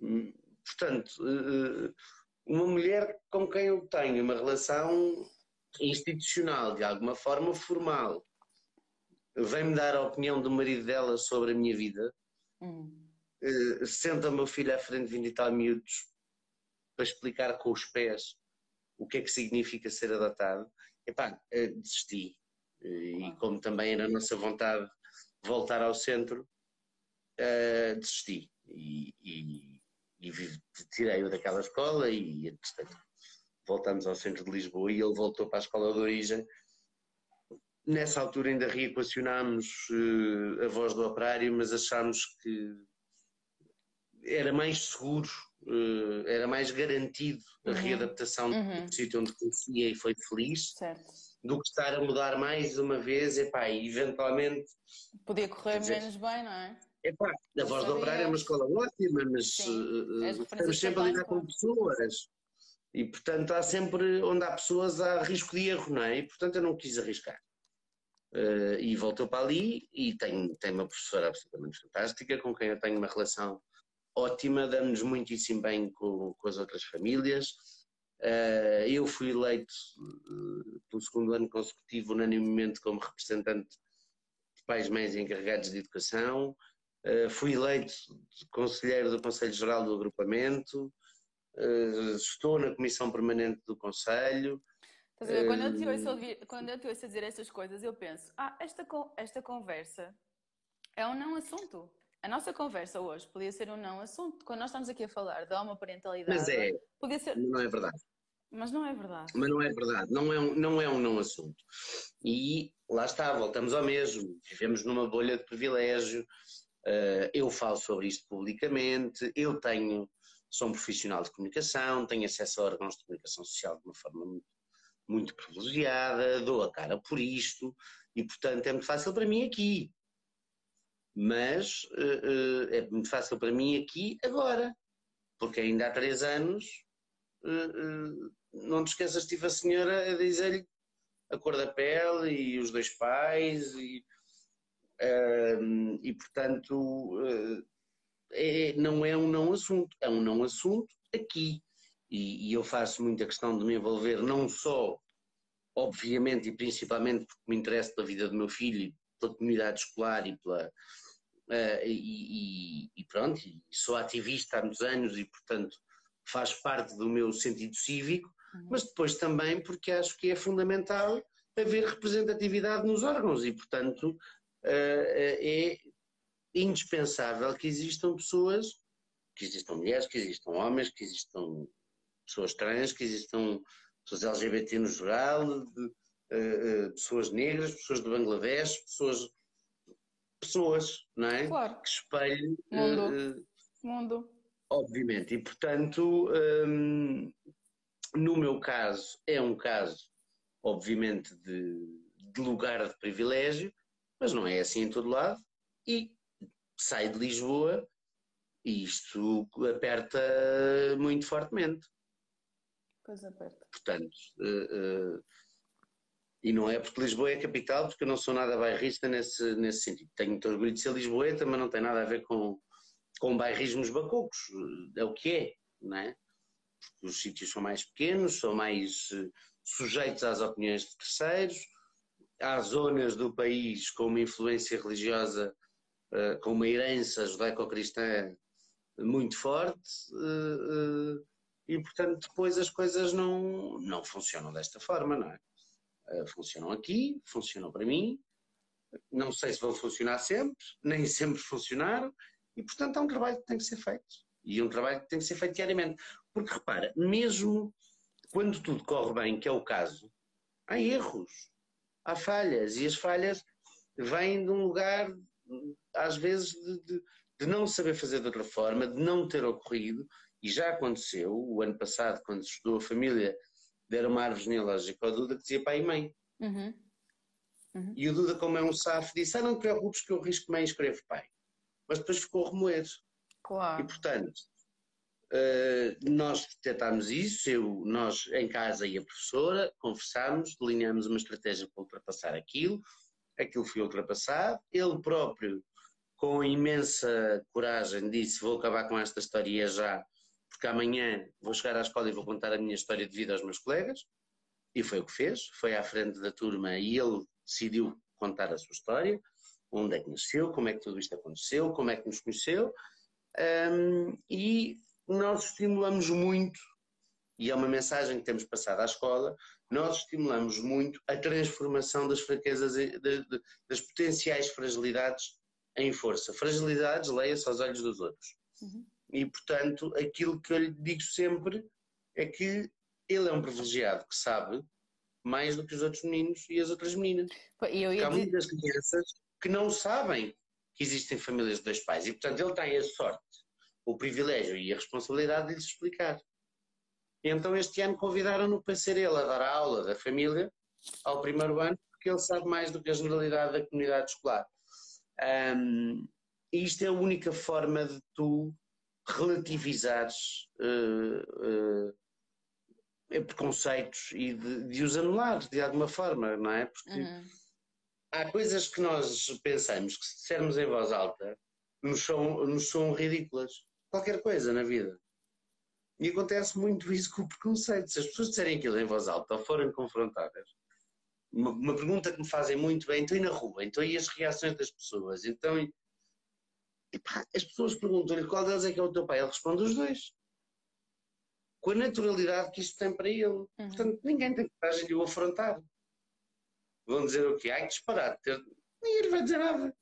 Hum, portanto, uh, uma mulher com quem eu tenho uma relação institucional, de alguma forma formal, vem-me dar a opinião do marido dela sobre a minha vida, Hum. Uh, senta o meu filho à frente de 20 e tal miúdos para explicar com os pés o que é que significa ser adotado. Epá, uh, desisti. Uh, e como também era a nossa vontade voltar ao centro, uh, desisti. E, e, e tirei-o daquela escola e, entretanto, voltamos ao centro de Lisboa e ele voltou para a escola de origem Nessa altura ainda reequacionámos uh, a voz do operário, mas achámos que era mais seguro, uh, era mais garantido a uhum. readaptação uhum. do sítio onde conhecia e foi feliz, certo. do que estar a mudar mais uma vez, epá, e eventualmente... Podia correr dizer, menos bem, não é? Epá, a voz do operário é uma escola ótima, mas uh, estamos sempre a lidar com pessoas. E, portanto, há sempre, onde há pessoas, há risco de erro, não é? E, portanto, eu não quis arriscar. Uh, e voltou para ali e tem, tem uma professora absolutamente fantástica com quem eu tenho uma relação ótima, damos muitíssimo bem com, com as outras famílias. Uh, eu fui eleito uh, pelo segundo ano consecutivo unanimemente como representante de pais, mães e encarregados de educação. fui eleito conselheiro do Conselho Geral do Agrupamento. estou na Comissão Permanente do Conselho. Estás a ver? Quando, eu te ouço ouvir, quando eu te ouço dizer essas coisas, eu penso: ah, esta, esta conversa é um não assunto. A nossa conversa hoje podia ser um não assunto. Quando nós estamos aqui a falar da homoparentalidade, Mas é, podia ser. Não é verdade. Mas não é verdade. Mas não é verdade, não é um não, é um não assunto. E lá está, voltamos ao mesmo. Vivemos numa bolha de privilégio. Uh, eu falo sobre isto publicamente, eu tenho, sou um profissional de comunicação, tenho acesso a órgãos de comunicação social de uma forma muito muito privilegiada, dou a cara por isto e, portanto, é muito fácil para mim aqui. Mas uh, é muito fácil para mim aqui agora, porque ainda há três anos, uh, não te esqueças, tive a senhora a dizer-lhe a cor da pele e os dois pais, e, e portanto, é, não é um não assunto, é um não assunto aqui. E, e, eu faço muita questão de me envolver não só, obviamente e principalmente porque me interessa pela vida do meu filho pela comunidade escolar e pela uh, e, e, pronto, sou ativista há muitos anos e portanto faz parte do meu sentido cívico, uhum. mas depois também porque acho que é fundamental haver representatividade nos órgãos e, portanto, é indispensável que existam pessoas, que existam mulheres, que existam homens, que existam pessoas trans, que existam pessoas LGBT no geral, de, uh, uh, pessoas negras, pessoas de Bangladesh, pessoas. Pessoas, não é? Claro. Que espelhem. Mundo. Uh, Mundo. Obviamente. E, portanto, um, no meu caso, é um caso, obviamente, de, de lugar de privilégio, mas não é assim em todo lado. E sai de Lisboa e isto aperta muito fortemente. Pois aperta. Portanto, uh, uh, e não é porque Lisboa é capital, porque eu não sou nada bairrista nesse, nesse sentido. Tenho muito orgulho de ser lisboeta, mas não tem nada a ver com, com bairrismos bacocos. É o que é, não é? Porque os sítios são mais pequenos, são mais uh, sujeitos às opiniões de terceiros. Há zonas do país com uma influência religiosa, uh, com uma herança judaico-cristã muito forte. Uh, e portanto depois as coisas não, não funcionam desta forma, não é? Uh, funcionam aqui, funcionam para mim, não sei se vão funcionar sempre, nem sempre funcionaram, e portanto é um trabalho que tem que ser feito. E um trabalho que tem que ser feito diariamente. Porque repara, mesmo quando tudo corre bem, que é o caso, há erros, há falhas, e as falhas vêm de um lugar, às vezes, de, de, de não saber fazer de outra forma, de não ter ocorrido, e já aconteceu, o ano passado, quando estudou a família, deram uma árvore genealógica ao Duda que dizia pai e mãe. Uhum. Uhum. E o Duda, como é um safo, disse: Ah, não te preocupes que eu risco mãe e escrevo pai. Mas depois ficou a remoer. Claro. E portanto, uh, nós tentámos isso, eu, nós em casa e a professora, conversámos, delineámos uma estratégia para ultrapassar aquilo, aquilo foi ultrapassado, ele próprio, com imensa coragem, disse: Vou acabar com esta história já porque amanhã vou chegar à escola e vou contar a minha história de vida aos meus colegas. E foi o que fez, foi à frente da turma e ele decidiu contar a sua história, onde é que nasceu, como é que tudo isto aconteceu, como é que nos conheceu. Um, e nós estimulamos muito, e é uma mensagem que temos passado à escola, nós estimulamos muito a transformação das fraquezas, de, de, das potenciais fragilidades em força. Fragilidades, leia-se aos olhos dos outros. Uhum. E, portanto, aquilo que eu lhe digo sempre é que ele é um privilegiado que sabe mais do que os outros meninos e as outras meninas. Eu ia... Há muitas crianças que não sabem que existem famílias de dois pais e, portanto, ele tem a sorte, o privilégio e a responsabilidade de lhes explicar. E então, este ano, convidaram-no para ser ele a dar a aula da família ao primeiro ano, porque ele sabe mais do que a generalidade da comunidade escolar. Um, e isto é a única forma de tu relativizares uh, uh, preconceitos e de, de, os anular de alguma forma, não é? Porque uhum. há coisas que nós pensamos que se dissermos em voz alta nos são, nos são ridículas. Qualquer coisa na vida. E acontece muito isso com o preconceito. Se as pessoas disserem aquilo em voz alta ou forem confrontadas, uma, uma pergunta que me fazem muito é: então e na rua? Então e as reações das pessoas? Então e pá, as pessoas perguntam-lhe qual deles é que é o teu pai. Ele responde os dois. Com a naturalidade que isto tem para ele. Uhum. Portanto, ninguém tem coragem de o afrontar. Vão dizer o quê? Ai, que disparate. Ninguém lhe vai dizer nada.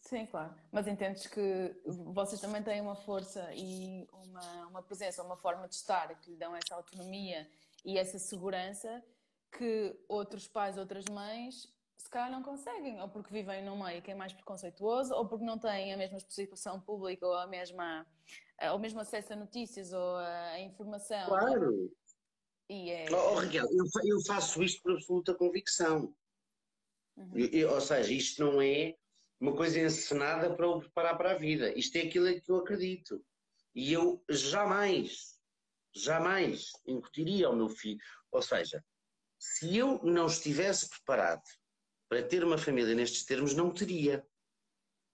Sim, claro. Mas entendes que vocês também têm uma força e uma, uma presença, uma forma de estar que lhe dão essa autonomia e essa segurança que outros pais, outras mães se calhar não conseguem, ou porque vivem num meio que é mais preconceituoso, ou porque não têm a mesma exposição pública, ou a mesma, ou mesmo acesso a notícias, ou a informação. Claro! E é... oh, Raquel, eu, eu faço isto por absoluta convicção. Uhum. Eu, ou seja, isto não é uma coisa encenada para o preparar para a vida. Isto é aquilo que eu acredito. E eu jamais, jamais incutiria ao meu filho. Ou seja, se eu não estivesse preparado para ter uma família nestes termos, não teria.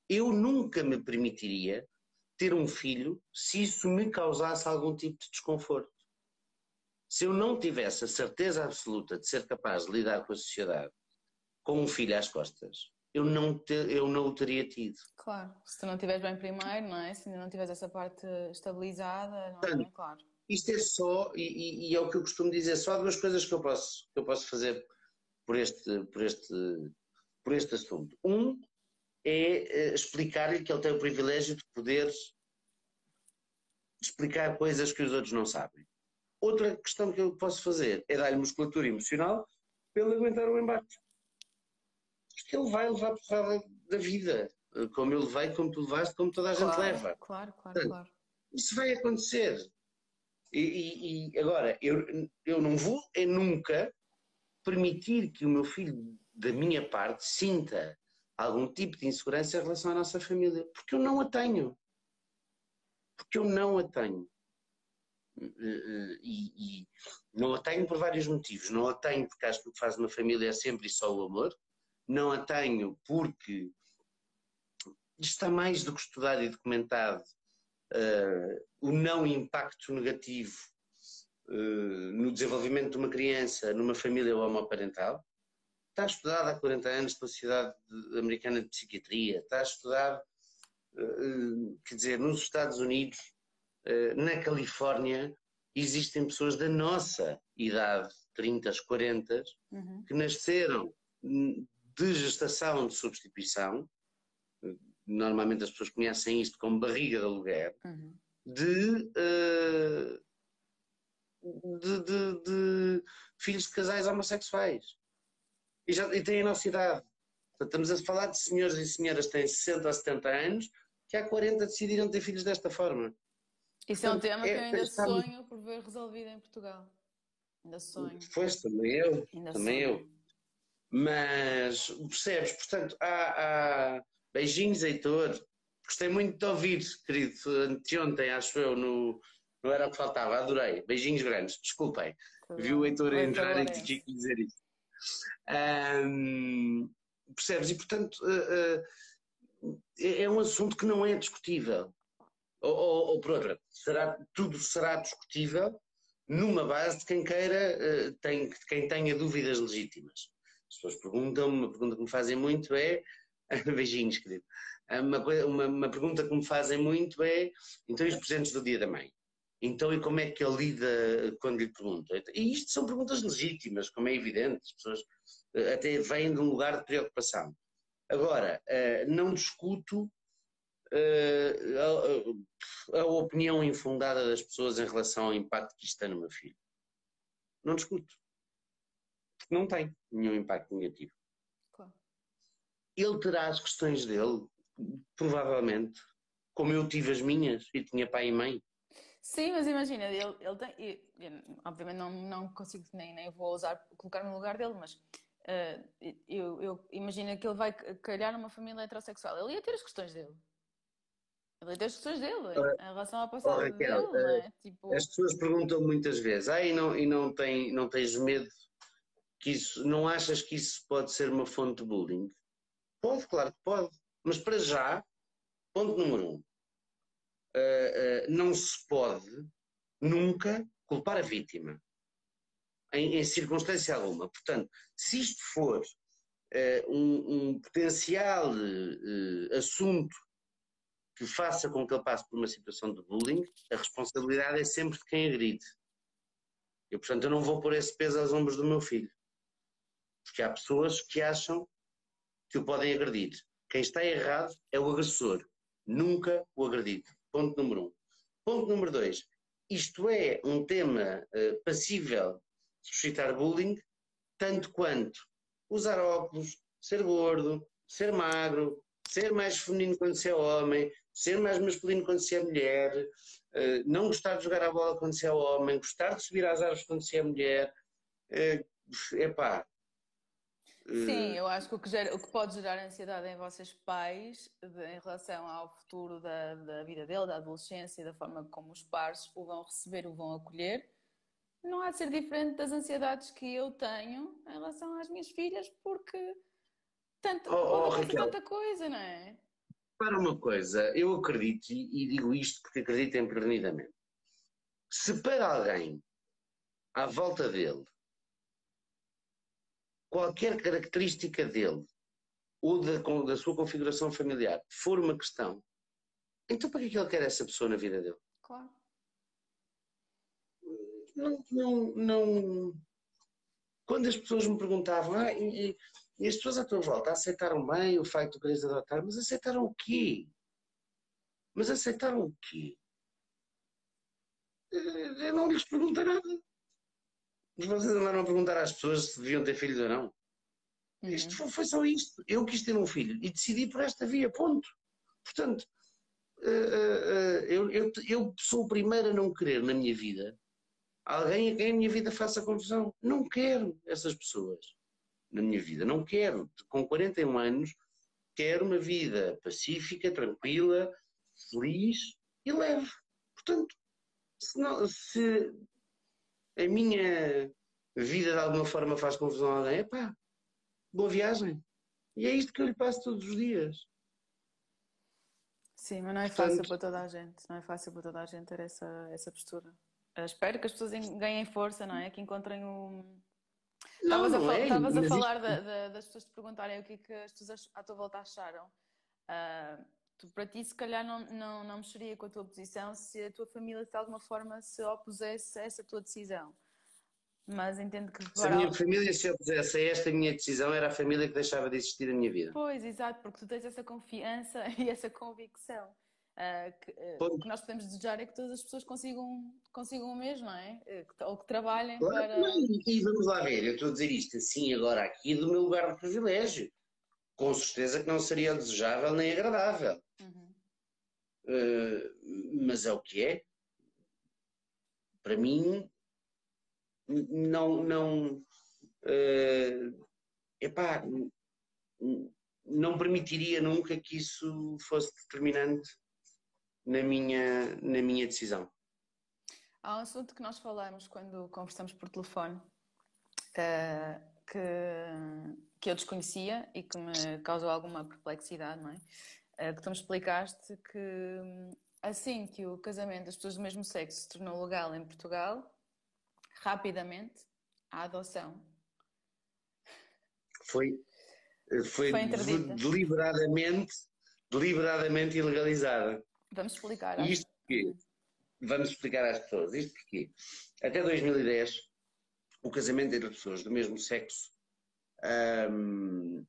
Eu nunca me permitiria ter um filho se isso me causasse algum tipo de desconforto. Se eu não tivesse a certeza absoluta de ser capaz de lidar com a sociedade com um filho às costas, eu não, te, eu não o teria tido. Claro, se tu não estiveres bem primeiro, não é? Se não tiveres essa parte estabilizada, não é? Claro. isto é só, e, e, é o que eu costumo dizer, só duas coisas que eu posso, que eu posso fazer por este, por este, por este assunto. Um é eh, explicar-lhe que ele tem o privilégio de poder explicar coisas que os outros não sabem. Outra questão que eu posso fazer é dar-lhe musculatura emocional para ele aguentar o embate. Porque ele vai levar porrada da vida, como eu levei, como tu levaste, como toda a claro, gente leva. Claro, claro, Portanto, claro. Isso vai acontecer. E, e, e, agora, eu, eu não vou é nunca permitir que o meu filho, da minha parte, sinta algum tipo de insegurança em relação à nossa família, porque eu não a tenho. Porque eu não a tenho. E, e, não a tenho por vários motivos. Não a tenho porque acho que o que faz uma família é sempre só o amor. Não a tenho porque está mais do que estudado e documentado uh, o não impacto negativo no desenvolvimento de uma criança numa família homoparental. Está estudado há 40 anos pela Sociedade Americana de Psiquiatria, está estudado, uh, quer dizer, nos Estados Unidos eh, na Califórnia existem pessoas da nossa idade, 30, 40, uhum. que nasceram de gestação de substituição, normalmente as pessoas conhecem isto como barriga de aluguer, uhum. de, uh, de, de, de, filhos de casais homossexuais. E, já, e têm a nossa idade. Portanto, estamos a falar de senhores e senhoras que têm 60 ou 70 anos que há 40 decidiram ter filhos desta forma. Isso é um tema que eu ainda sonho por ver resolvido em Portugal. Ainda sonho. Pois, também eu. Ainda também sonho. eu. Mas, percebes? Portanto, há, há... beijinhos, Heitor. Gostei muito de ouvir, querido, anteontem, acho eu, no, não era o que faltava, adorei. Beijinhos grandes, desculpem. Viu o Heitor entrar e tinha que dizer isso. Um, percebes? E portanto, uh, uh, é um assunto que não é discutível. Ou, ou, ou por outra, será, tudo será discutível numa base de quem queira, uh, tem, quem tenha dúvidas legítimas. As pessoas perguntam, uma pergunta que me fazem muito é, beijinhos querido, uma, uma, uma, pergunta que me fazem muito é, então e os presentes do dia da mãe? Então e como é que ele lida quando lhe perguntam? E isto são perguntas legítimas, como é evidente, as pessoas uh, até vêm de um lugar de preocupação. Agora, uh, não discuto a, a, opinião infundada das pessoas em relação ao impacto que isto tem no meu filho. Não discuto. Porque não tem nenhum impacto negativo. Claro. Ele terá as questões dele, provavelmente, como eu tive as minhas e tinha pai e mãe. Sim, mas imagina, ele, ele tem. Eu, obviamente não, não consigo nem, nem vou usar colocar-me no lugar dele, mas uh, eu, eu imagino que ele vai calhar numa família heterossexual. Ele ia ter as questões dele. Ele tem as questões dele em relação ao passado oh, dele, não é? Eh, tipo... As pessoas perguntam muitas vezes, ah, e não, e não, tem, não tens medo que isso, não achas que isso pode ser uma fonte de bullying? Pode, claro que pode. Mas para já, ponto número um, uh, uh, não se pode nunca culpar a vítima. Em, em circunstância alguma. Portanto, se isto for uh, um, um, potencial assunto que faça com que ele passe por uma situação de bullying, a responsabilidade é sempre de quem agride. Eu, portanto, eu não vou pôr esse peso aos ombros do meu filho. Porque há pessoas que acham que o podem agredir. Quem está errado é o agressor, nunca o agredido. Ponto número um. Ponto número dois. Isto é um tema uh, passível de suscitar bullying, tanto quanto usar óculos, ser gordo, ser magro, ser mais feminino quando se é homem, ser mais masculino quando se é mulher, eh, não gostar de jogar a bola quando se é homem, gostar de subir às árvores quando se é mulher. Eh, pá. Sim, eu acho que o que, gera, o que pode gerar ansiedade em vocês pais de, em relação ao futuro da, da vida dele, da adolescência e da forma como os pares o vão receber, o vão acolher, não há de ser diferente das ansiedades que eu tenho em relação às minhas filhas, porque tanto, oh, oh, tanta coisa, não é? Para uma coisa, eu acredito, e digo isto porque acredito empedernidamente, se para alguém à volta dele qualquer característica dele ou da, da sua configuração familiar for uma questão, então para que, é que ele quer essa pessoa na vida dele? Claro. não, não, não, Quando as pessoas me perguntavam, ah, e, e as pessoas à tua volta aceitaram bem o facto de quereres adotar, mas aceitaram o quê? Mas aceitaram o quê? Eu não lhes perguntei nada. Vocês andaram a perguntar às pessoas se deviam ter filhos ou não. Uhum. Isto foi, foi, só isto. Eu quis ter um filho e decidi por esta via, ponto. Portanto, uh, uh, eu, eu, eu sou o primeiro a não querer na minha vida alguém a quem a minha vida faça confusão. Não quero essas pessoas na minha vida. Não quero. Com 41 anos, quero uma vida pacífica, tranquila, feliz e leve. Portanto, se, não, se a minha vida de alguma forma faz confusão a alguém, pá, boa viagem. E é isto que eu lhe passo todos os dias. Sim, mas não é fácil Portanto, para toda a gente. Não é fácil para toda a gente ter essa, essa postura. Eu espero que as pessoas ganhem força, não é? Que encontrem um. Estavas a, é, a, falar isto... da, da, das pessoas te perguntarem o que, é que as pessoas à tua volta acharam. Uh, tu, para ti, se calhar, não, não, não mexeria com a tua posição se a tua família de alguma forma se opusesse a essa tua decisão. Mas entendo que. Se a minha família se opusesse a esta minha decisão, era a família que deixava de existir na minha vida. Pois, exato, porque tu tens essa confiança e essa convicção. Uh, que, uh, o que nós podemos desejar é que todas as pessoas consigam, consigam o mesmo, não é? Uh, ou que trabalhem claro, para. Não, e vamos lá ver, eu estou a dizer isto assim agora aqui do meu lugar de privilégio. Com certeza que não seria desejável nem agradável. Uhum. mas é o que é. Para mim, não, não, uh, epá, não permitiria nunca que isso fosse determinante na minha, na minha decisão. Há um assunto que nós falamos quando conversamos por telefone uh, que, que eu desconhecia e que me causou alguma perplexidade, não é? Uh, que tu me explicaste que assim que o casamento das pessoas do mesmo sexo se tornou legal em Portugal, rapidamente a adoção. Foi, foi, foi deliberadamente, deliberadamente ilegalizada. Vamos explicar. Isto porque, vamos explicar às pessoas. Isto porque até 2010 o casamento entre pessoas do mesmo sexo hum,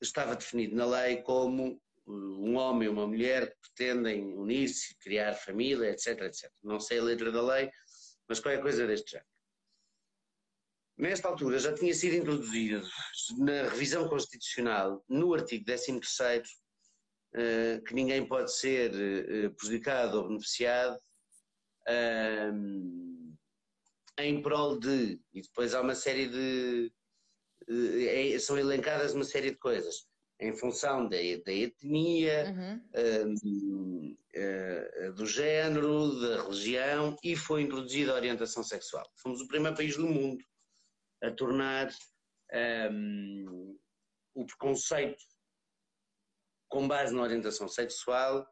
estava definido na lei como um homem e uma mulher que pretendem unir-se, criar família, etc, etc. Não sei a letra da lei, mas qualquer coisa deste género. Nesta altura já tinha sido introduzido na revisão constitucional, no artigo 13 eh, que ninguém pode ser eh, prejudicado ou beneficiado em prol de, e depois há uma série de, é, são elencadas uma série de coisas, em função da, da etnia, uhum. Ehm, eh, do género, da religião, e foi introduzida a orientação sexual. Fomos o primeiro país do mundo a tornar um, o preconceito com base na orientação sexual,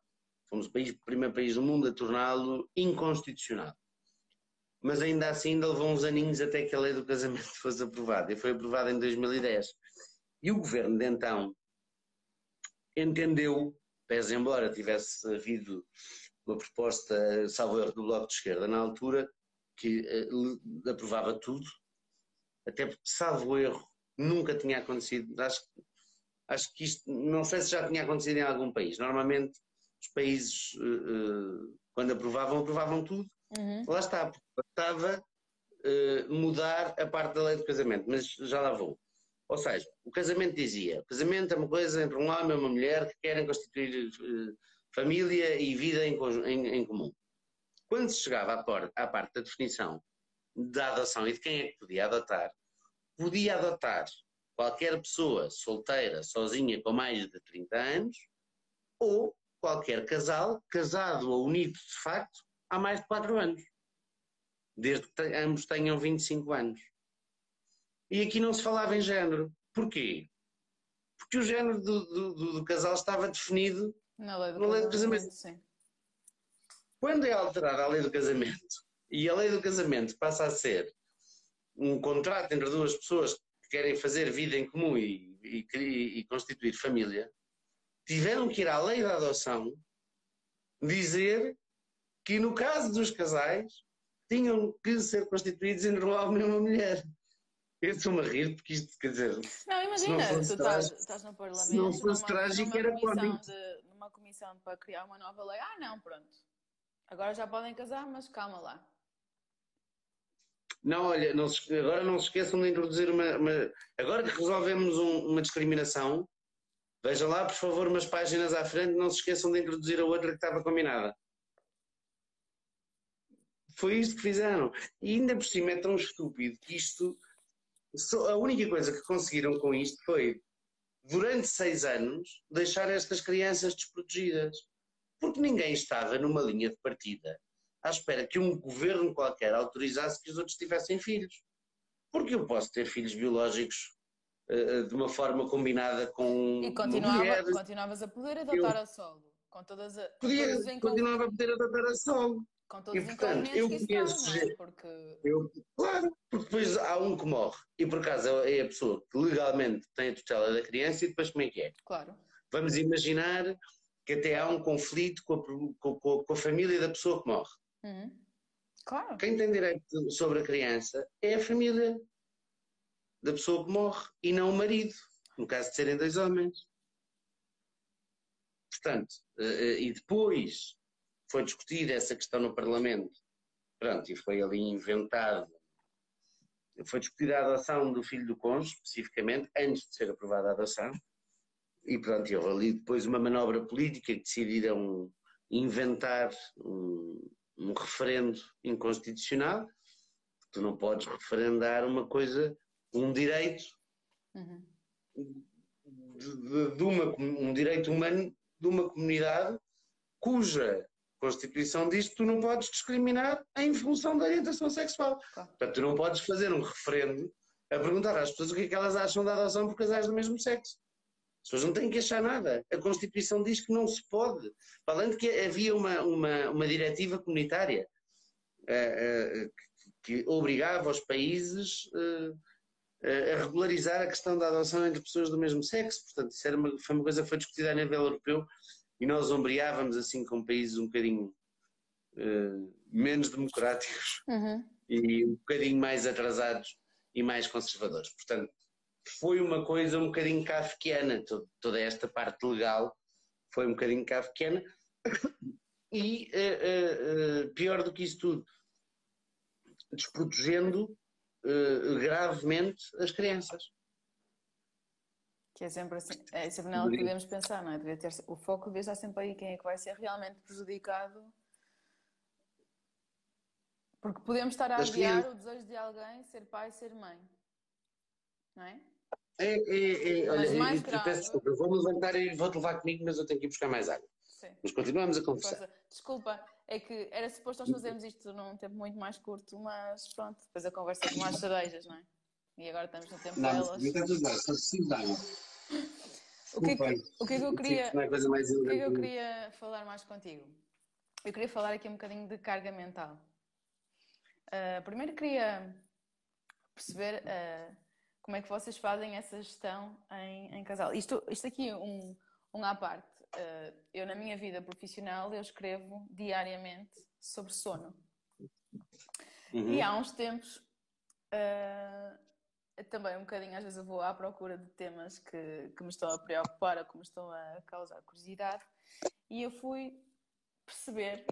fomos o, país, o primeiro país do mundo a torná-lo inconstitucional. Mas ainda assim ainda levou uns aninhos até que a lei do casamento fosse aprovada, e foi aprovada em 2010. E o governo de então entendeu, pese embora tivesse havido uma proposta, salvo erro, do Bloco de Esquerda na altura, que uh, aprovava tudo, até porque, salvo erro, nunca tinha acontecido. Acho, acho que isto, não sei se já tinha acontecido em algum país. Normalmente, os países, uh, quando aprovavam, aprovavam tudo. Uhum. Lá está, bastava uh, mudar a parte da lei do casamento, mas já lá vou. Ou seja, o casamento dizia: o casamento é uma coisa entre um homem e uma mulher que querem constituir uh, família e vida em, em, em, comum. Quando se chegava à, por, à parte da definição da adoção e de quem é que podia adotar, podia adotar qualquer pessoa solteira, sozinha, com mais de 30 anos, ou qualquer casal casado ou unido de facto há mais de 4 anos, desde que ambos tenham 25 anos. E aqui não se falava em género. Porquê? Porque o género do, do, do casal estava definido na lei do, na lei do casamento. Quando é alterada a lei do casamento e a lei do casamento passa a ser um contrato entre duas pessoas que querem fazer vida em comum e, e, e constituir família, tiveram que ir à lei da adoção dizer que no caso dos casais tinham que ser constituídos entre um homem e uma mulher. Eu estou-me a rir porque isto, quer dizer. Não, imagina, não tu estás, estás no Parlamento. Se não fosse numa, trágico, era de, numa comissão para criar uma nova lei. Ah, não, pronto. Agora já podem casar, mas calma lá. Não, olha, não se, agora não se esqueçam de introduzir uma. uma agora que resolvemos um, uma discriminação, vejam lá, por favor, umas páginas à frente, não se esqueçam de introduzir a outra que estava combinada. Foi isto que fizeram. E ainda por cima é tão estúpido que isto. A única coisa que conseguiram com isto foi, durante seis anos, deixar estas crianças desprotegidas. Porque ninguém estava numa linha de partida à espera que um governo qualquer autorizasse que os outros tivessem filhos. Porque eu posso ter filhos biológicos uh, de uma forma combinada com. E continuava, continuavas a poder adotar eu, a solo. Com todas a, podia, continuava a poder adotar a solo. Com todos e, portanto, eu conheço é? porque... eu, Claro, porque depois há um que morre e por acaso é a pessoa que legalmente tem a tutela da criança e depois como é que é? Claro. Vamos imaginar que até há um conflito com a, com, com a família da pessoa que morre. Uhum. Claro. Quem tem direito sobre a criança é a família da pessoa que morre e não o marido, no caso de serem dois homens. Portanto, eh, eh, e depois foi discutida essa questão no Parlamento, pronto, e foi ali inventado, foi discutida a adoção do filho do cônjuge, especificamente, antes de ser aprovada a adoção, e pronto, e houve ali depois uma manobra política que decidiram inventar um, um referendo inconstitucional. Tu não podes referendar uma coisa, um direito uhum. de, de, uma, um direito humano de uma comunidade cuja Constituição diz que tu não podes discriminar em função da orientação sexual. Claro. Portanto, tu não podes fazer um referendo a perguntar às pessoas o que é que elas acham da adoção por casais do mesmo sexo. As pessoas não têm que achar nada. A Constituição diz que não se pode. Falando que havia uma, uma, uma diretiva comunitária uh, uh, que, que, obrigava os países uh, a regularizar a questão da adoção entre pessoas do mesmo sexo. Portanto, isso era uma, foi uma coisa que foi discutida a nível europeu e nós ombreávamos assim com países um bocadinho menos democráticos uhum. e um bocadinho mais atrasados e mais conservadores. Portanto, foi uma coisa um bocadinho kafkiana, toda esta parte legal foi um bocadinho kafkiana. E uh, uh, pior do que isso tudo, desprotegendo gravemente as crianças. Que é sempre assim, é sempre nela que devemos pensar, não é? Devia ter, o foco devia estar sempre aí, quem é que vai ser realmente prejudicado. Porque podemos estar a adiar o desejo de alguém ser pai, ser mãe. Não é? É, é, é, olha, grave... peço desculpa, eu vou-me levantar e vou-te levar comigo, mas eu tenho que ir buscar mais água. Sim. Mas continuamos a conversar. Desculpa, é que era suposto nós fazermos isto num tempo muito mais curto, mas pronto, depois a conversa com mais cerejas, não é? E agora estamos no tempo não, delas. Não, está tudo bem, só preciso de água. O que, é que, o que é que eu queria, o que é que eu queria falar mais contigo? Eu queria falar aqui um bocadinho de carga mental. Uh, primeiro queria perceber uh, como é que vocês fazem essa gestão em, em casal? Isto, isto aqui, um, um à parte. Uh, eu, na minha vida profissional, eu escrevo diariamente sobre sono. Uhum. E há uns tempos, uh, também um bocadinho, às vezes eu vou à procura de temas que, que me estão a preocupar ou que me estão a causar curiosidade. E eu fui perceber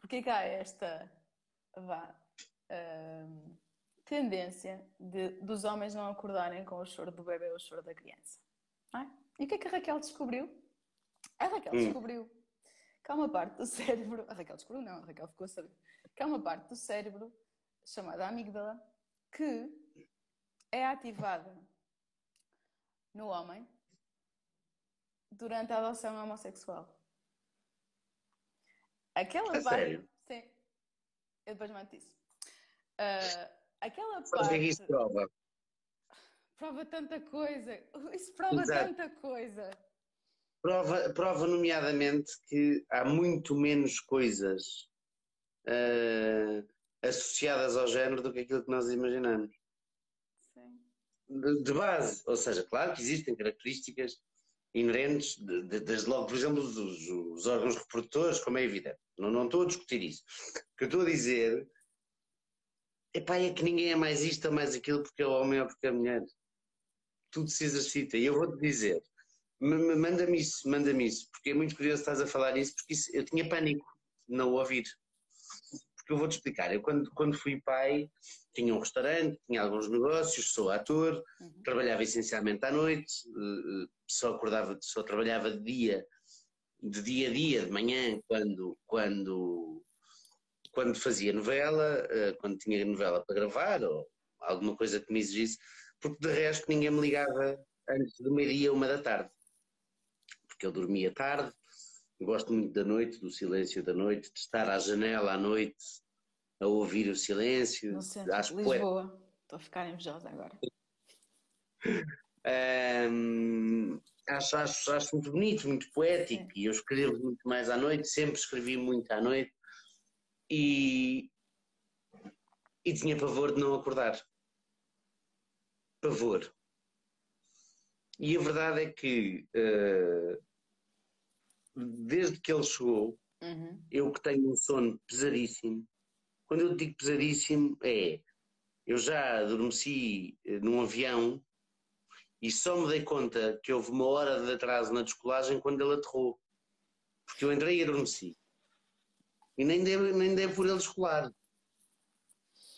porque é que há esta, vá, uh, tendência de, dos homens não acordarem com o choro do bebê ou o choro da criança. É? E o que é que a Raquel descobriu? A Raquel hum. descobriu que há uma parte do cérebro. A Raquel descobriu, não, a Raquel ficou a saber. Que há uma parte do cérebro chamada amígdala que é ativada no homem durante a adoção homossexual. Aquela é parte. Sério? Sim. Eu depois mando isso. Uh, aquela parte. O que isso prova? Prova tanta coisa. Isso prova Exato. tanta coisa. Prova, prova, nomeadamente, que há muito menos coisas uh, associadas ao género do que aquilo que nós imaginamos. De, base. Ou seja, claro que existem características inerentes, de, de, desde logo, por exemplo, dos, dos órgãos reprodutores, como é evidente. Não, não estou a discutir isso. O que eu estou a dizer epá, é que ninguém é mais isto ou mais aquilo porque é homem ou porque é mulher. Tudo se exercita. E eu vou-te dizer, manda-me isso, manda-me isso, porque é muito curioso estás a falar isso, porque isso, eu tinha pânico de não ouvir. Eu vou-te explicar, eu quando, quando fui pai, tinha um restaurante, tinha alguns negócios, sou ator, uhum. trabalhava essencialmente à noite, eh, só acordava, só trabalhava de dia, de dia a dia, de manhã, quando, quando, quando fazia novela, eh, quando tinha novela para gravar, ou alguma coisa que me exigisse, porque de resto ninguém me ligava antes do meio-dia, uma da tarde porque eu dormia tarde, gosto muito da noite, do silêncio da noite, de estar à janela à noite a ouvir o silêncio. No centro acho de Lisboa. Estou a ficar invejosa agora. Um, acho, acho, acho muito bonito, muito poético Sim. e eu escrevo muito mais à noite, sempre escrevi muito à noite e, e tinha pavor de não acordar. Pavor. E a verdade é que uh, desde que ele chegou, uhum. eu que tenho um sono pesadíssimo, quando eu digo pesadíssimo é eu já adormeci eh, num avião e só me dei conta que houve uma hora de atraso na descolagem quando ele aterrou. Porque eu entrei e adormeci. E nem dei, nem dei por ele descolar.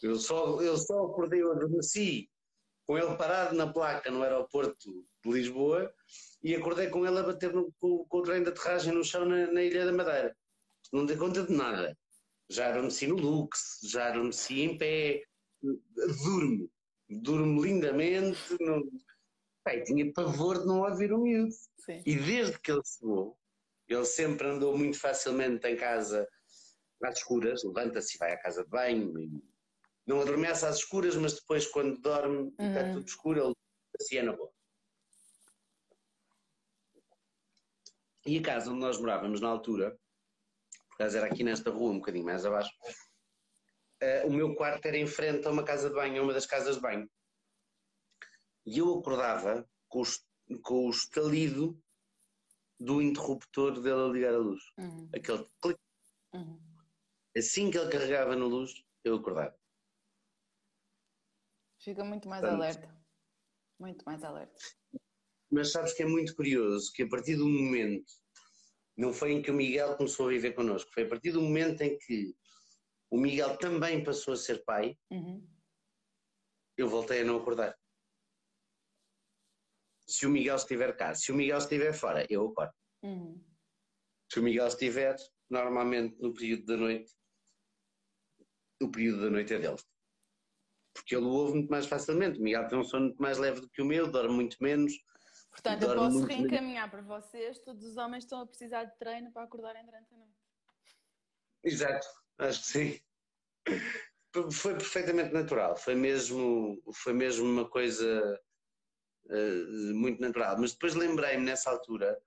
Eu só, eu só acordei, eu adormeci com ele parado na placa no aeroporto de Lisboa e acordei com ele a bater no, com, com, o trem de aterragem no chão na, na, Ilha da Madeira. Não dei conta de nada. Já adormeci no Lux, já adormeci em pé, durmo, durmo lindamente. Não... Pai, tinha pavor de não ouvir o miúdo. Sim. E desde que ele chegou, ele sempre andou muito facilmente em casa às escuras, levanta-se e vai à casa de banho. não adormece às escuras, mas depois, quando dorme, uhum. está tudo escuro, ele se é na boa. E a casa onde nós morávamos na altura, por causa era aqui nesta rua, um bocadinho mais abaixo, uh, o meu quarto era em frente a uma casa de banho, a uma das casas de banho. E eu acordava com o, com o estalido do interruptor dele a ligar a luz. Uhum. Aquele clique. Uhum. Assim que ele carregava na luz, eu acordava. Fica muito mais Portanto, alerta. Muito mais alerta. Mas sabes que é muito curioso que a partir do momento, não foi em que o Miguel começou a viver connosco, foi a partir do momento em que o Miguel também passou a ser pai, uhum. eu voltei a não acordar. Se o Miguel estiver cá, se o Miguel estiver fora, eu acordo. Uhum. Se o Miguel estiver, normalmente no período da noite, o período da noite é dele. Porque ele o ouve muito mais facilmente. O Miguel tem um sono muito mais leve do que o meu, dorme muito menos, Portanto, eu posso reencaminhar para vocês, todos os homens estão a precisar de treino para acordarem durante a noite. Exato, acho que sim. Foi perfeitamente natural, foi mesmo, foi mesmo uma coisa uh, muito natural. Mas depois lembrei-me nessa altura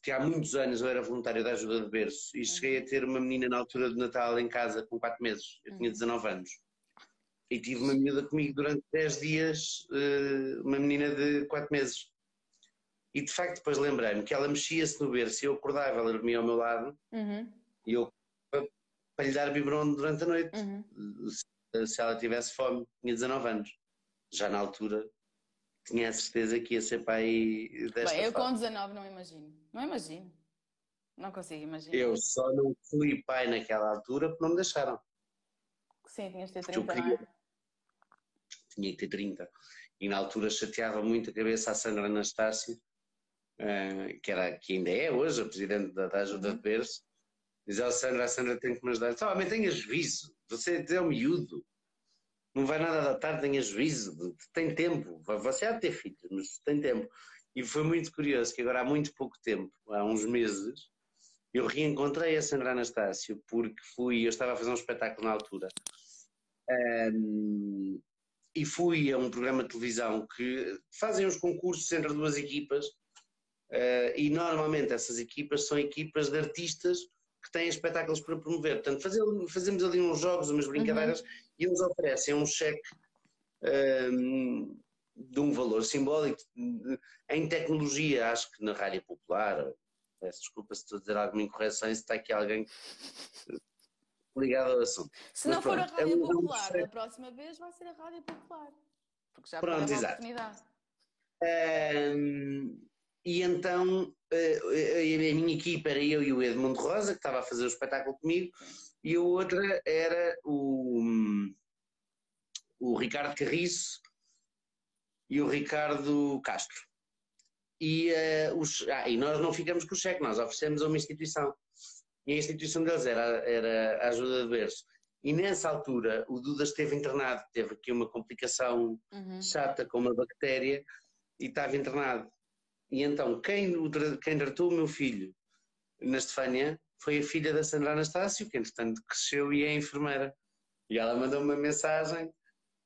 que há muitos anos eu era voluntário da ajuda de berço e cheguei a ter uma menina na altura de Natal em casa com 4 meses. Eu tinha 19 anos. E tive uma menina comigo durante 10 dias, uh, uma menina de 4 meses. E de facto depois lembrei-me que ela mexia-se no berço e eu acordava, ela dormia ao meu lado uhum. e eu para lhe dar biberon durante a noite, uhum. se, se, ela tivesse fome, tinha 19 anos. Já na altura tinha a certeza que ia ser pai desta Bem, eu com 19 não imagino. Não imagino. Não consigo imaginar. Eu só não fui pai naquela altura porque não me deixaram. Sim, tinhas de ter 30, queria... É? Tinha que ter 30. E na altura chateava muito a cabeça a Sandra Anastácio uh, que, era, que ainda é hoje a presidente da, da ajuda uhum. de berço, diz ao Sandra, a Sandra tem que me ajudar. Só, mas tenha juízo, você é um miúdo, não vai nada da tarde, tenha juízo, tem tempo, você há de ter filhos, mas tem tempo. E foi muito curioso que agora há muito pouco tempo, há uns meses, eu reencontrei a Sandra Anastácio porque fui, eu estava a fazer um espetáculo na altura um, e fui a um programa de televisão que fazem os concursos entre duas equipas Uh, e normalmente essas equipas são equipas de artistas que têm espetáculos para promover. Portanto, fazer, fazemos ali uns jogos, umas brincadeiras uhum. e eles oferecem um cheque um, ehm, de um valor simbólico. Em tecnologia, acho que na rádio popular, peço desculpa se estou a dizer alguma incorreção e se está aqui alguém ligado ao assunto. Se Mas não pronto, for a Rádio é Popular, da próxima vez vai ser a Rádio Popular. Porque já pronto, exato. oportunidade. Um, e então eh, a minha equipa era eu e o Edmundo Rosa, que estava a fazer o espetáculo comigo, e a outra era o, o Ricardo Carriço e o Ricardo Castro. E, uh, os, ah, e nós não ficamos com o cheque, nós oferecemos a uma instituição. E a instituição deles era, era a ajuda de berço. E nessa altura o Duda esteve internado, teve aqui uma complicação uhum. chata com uma bactéria e estava internado. E então quem, quem tratou o meu filho na Estefânia foi a filha da Sandra Anastácio, que entretanto cresceu e é enfermeira. E ela mandou uma mensagem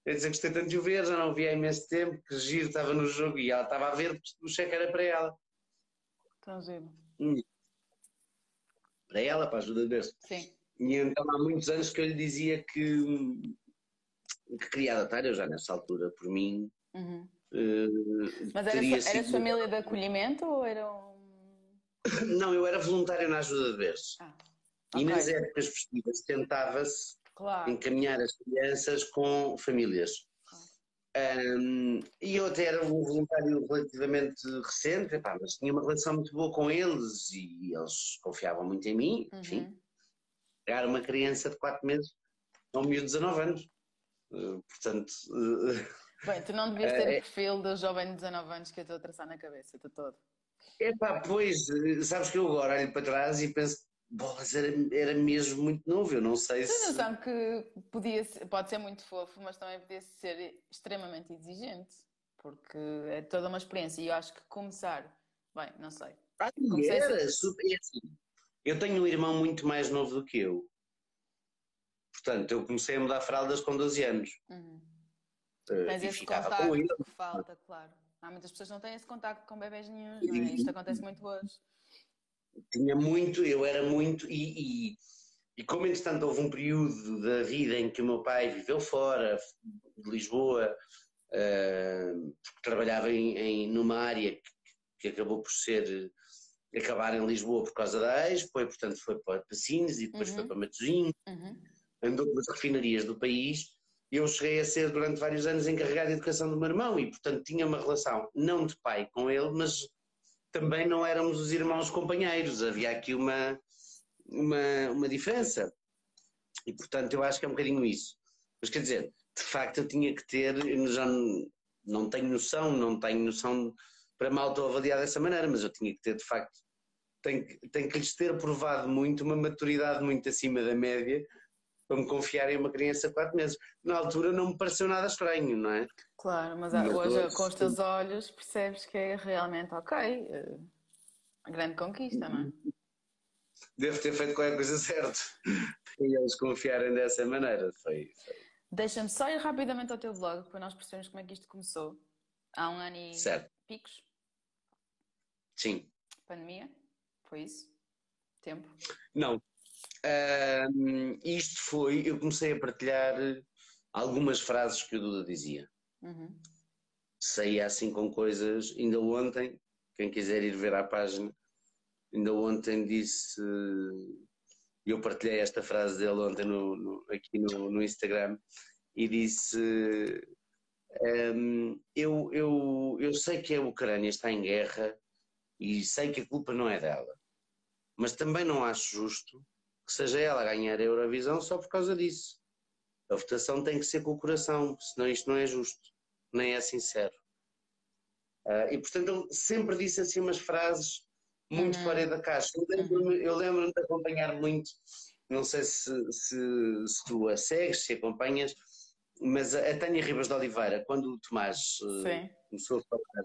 a dizer que gostei tanto de o ver, já não vi há imenso tempo, que giro estava no jogo e ela estava a ver porque o cheque era para ela. Está giro. Hum. Para ela, para a ajuda de berço. Sim. E então há muitos anos que eu lhe dizia que, que queria adotar, eu já nessa altura, por mim. Uhum. Uh, Mas era, era sido... família de acolhimento ou era um. Não, eu era voluntário na ajuda de berço. Ah, okay. E nas épocas festivas tentava-se claro. encaminhar as crianças com famílias. Um, e eu até era um voluntário relativamente recente, epá, mas tinha uma relação muito boa com eles e eles confiavam muito em mim, uhum. enfim. Pegar uma criança de 4 meses um miúdo de 19 anos. Uh, portanto. Uh, Bem, tu não devias ter o perfil do jovem de 19 anos que eu estou a traçar na cabeça, estou todo. Epá, pois, sabes que eu agora olho para trás e penso bolas, era, era mesmo muito novo, eu não sei Tens se... noção que podia ser, pode ser muito fofo, mas também podia ser extremamente exigente, porque é toda uma experiência e eu acho que começar, bem, não sei. Ah, era, super, é assim, eu tenho um irmão muito mais novo do que eu, portanto eu comecei a mudar fraldas com 12 anos. Uhum. Uh, Mas esse contacto que falta, claro. Há muitas pessoas que não têm esse contacto com bebés nenhum, é? isto acontece muito hoje tinha muito, eu era muito, e, e, e, como entretanto houve um período da vida em que o meu pai viveu fora de Lisboa, uh, trabalhava em, em, numa área que, que, acabou por ser, acabar em Lisboa por causa da Expo, e portanto foi para Pacines e depois uhum. foi para Matosinhos, uhum. andou pelas refinarias do país, eu cheguei a ser durante vários anos encarregado de educação do meu irmão e portanto tinha uma relação, não de pai com ele, mas também não éramos os irmãos companheiros, havia aqui uma, uma, uma diferença. E portanto eu acho que é um bocadinho isso. Mas quer dizer, de facto eu tinha que ter, eu já não, não tenho noção, não tenho noção para me autoavaliar dessa maneira, mas eu tinha que ter de facto, tenho, tenho que lhes ter provado muito, uma maturidade muito acima da média para me confiar em uma criança de 4 meses. Na altura não me pareceu nada estranho, não é? Claro, mas, mas hoje com os teus olhos percebes que é realmente ok, eh, grande conquista, não é? Devo ter feito qualquer coisa certa e eles confiarem dessa maneira. Foi, foi. Deixa-me só ir rapidamente ao teu blog para nós percebermos como é que isto começou. Há um ano e certo. picos? Sim. Pandemia? Foi isso? Tempo? Não, um, isto foi, eu comecei a partilhar algumas frases que o Duda dizia. Uhum. Saía assim com coisas, ainda ontem, quem quiser ir ver à página, ainda ontem disse, eu partilhei esta frase dele ontem no, no, aqui no, no, Instagram e disse um, eu, eu, eu sei que a Ucrânia está em guerra e sei que a culpa não é dela, mas também não acho justo que seja ela a ganhar a Eurovisão só por causa disso. A votação tem que ser com o coração, senão isto não é justo, nem é sincero. Uh, e portanto ele sempre disse assim umas frases muito uhum. fora da caixa. Eu lembro-me lembro de acompanhar muito, não sei se, se, se, tu a segues, se acompanhas, mas a, a Tânia Ribas de Oliveira, quando o Tomás uh, começou a falar,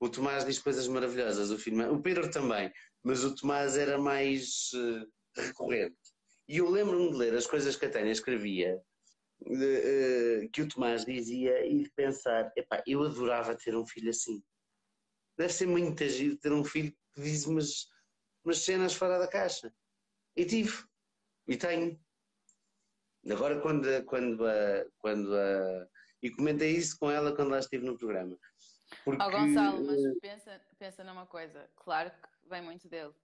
o Tomás diz coisas maravilhosas, o, filme, o Pedro também, mas o Tomás era mais. Uh, recorrente. E eu lembro-me de ler as coisas que a Tânia escrevia, de, uh, que o Tomás dizia, e de pensar: epá, eu adorava ter um filho assim. Deve ser muito agir ter um filho que diz umas, umas cenas fora da caixa. E tive. E tenho. Agora, quando, quando, a, quando a. E comentei isso com ela quando lá estive no programa. Porque, oh, Gonçalo, mas pensa, pensa numa coisa. Claro que vem muito dele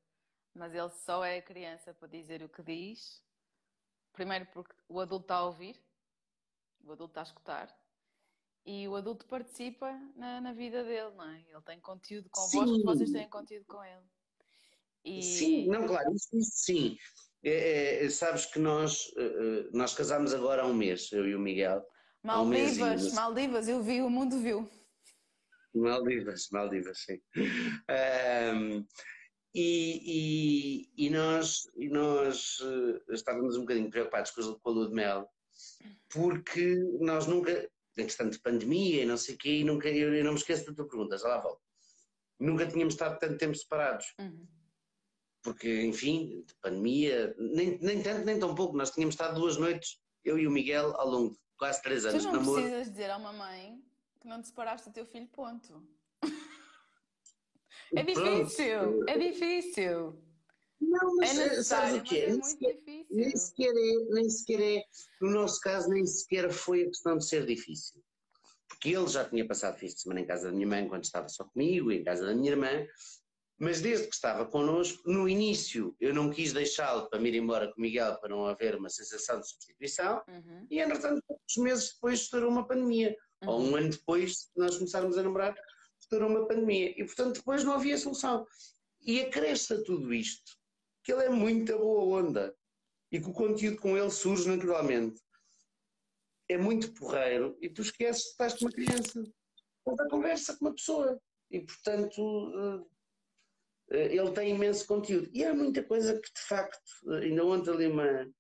mas ele só é criança para dizer o que diz. Primeiro porque o adulto está a ouvir, o adulto está a escutar, e o adulto participa na, na vida dele, não é? Ele tem conteúdo convosco, sim. vocês têm conteúdo com ele. E... Sim, não, claro, isso, isso sim. É, é, sabes que nós, eh, eh, nós casámos agora há um mês, eu e o Miguel. Maldivas, um Maldivas, eu vi, o mundo viu. Maldivas, Maldivas, sim. Um, e, e, e, nós, e nós eh, estávamos um bocadinho preocupados com a lua de mel, porque nós nunca, em questão de pandemia e não sei o quê, e nunca, eu, eu, não me esqueço da tua pergunta, já lá volto. Nunca tínhamos estado tanto tempo separados. Uhum. Porque, enfim, de pandemia, nem, nem tanto nem tão pouco, nós tínhamos estado duas noites, eu e o Miguel, ao longo de quase três anos de namoro. Tu não precisas dizer a uma mãe que não te separaste do teu filho, ponto. É difícil, é difícil. Não, mas é sabes o quê? É nem, sequer, nem, sequer é, nem sequer é, no nosso caso, nem sequer foi a questão de ser difícil. Porque ele já tinha passado fins de semana em casa da minha mãe quando estava só comigo, em casa da minha irmã, mas desde que estava connosco, no início eu não quis deixá-lo para me ir embora com o Miguel para não haver uma sensação de substituição, uhum. e entretanto, poucos meses depois estourou uma pandemia, uhum. ou um ano depois de nós começarmos a namorar, estourou uma pandemia, e portanto depois não havia solução. E acresce a tudo isto que ele é muito boa onda e que o conteúdo com ele surge naturalmente. É muito porreiro e tu esqueces que estás uma criança. Toda a conversa com uma pessoa. E portanto eh, ele tem imenso conteúdo. E há muita coisa que de facto, eh, ainda ontem ali uma,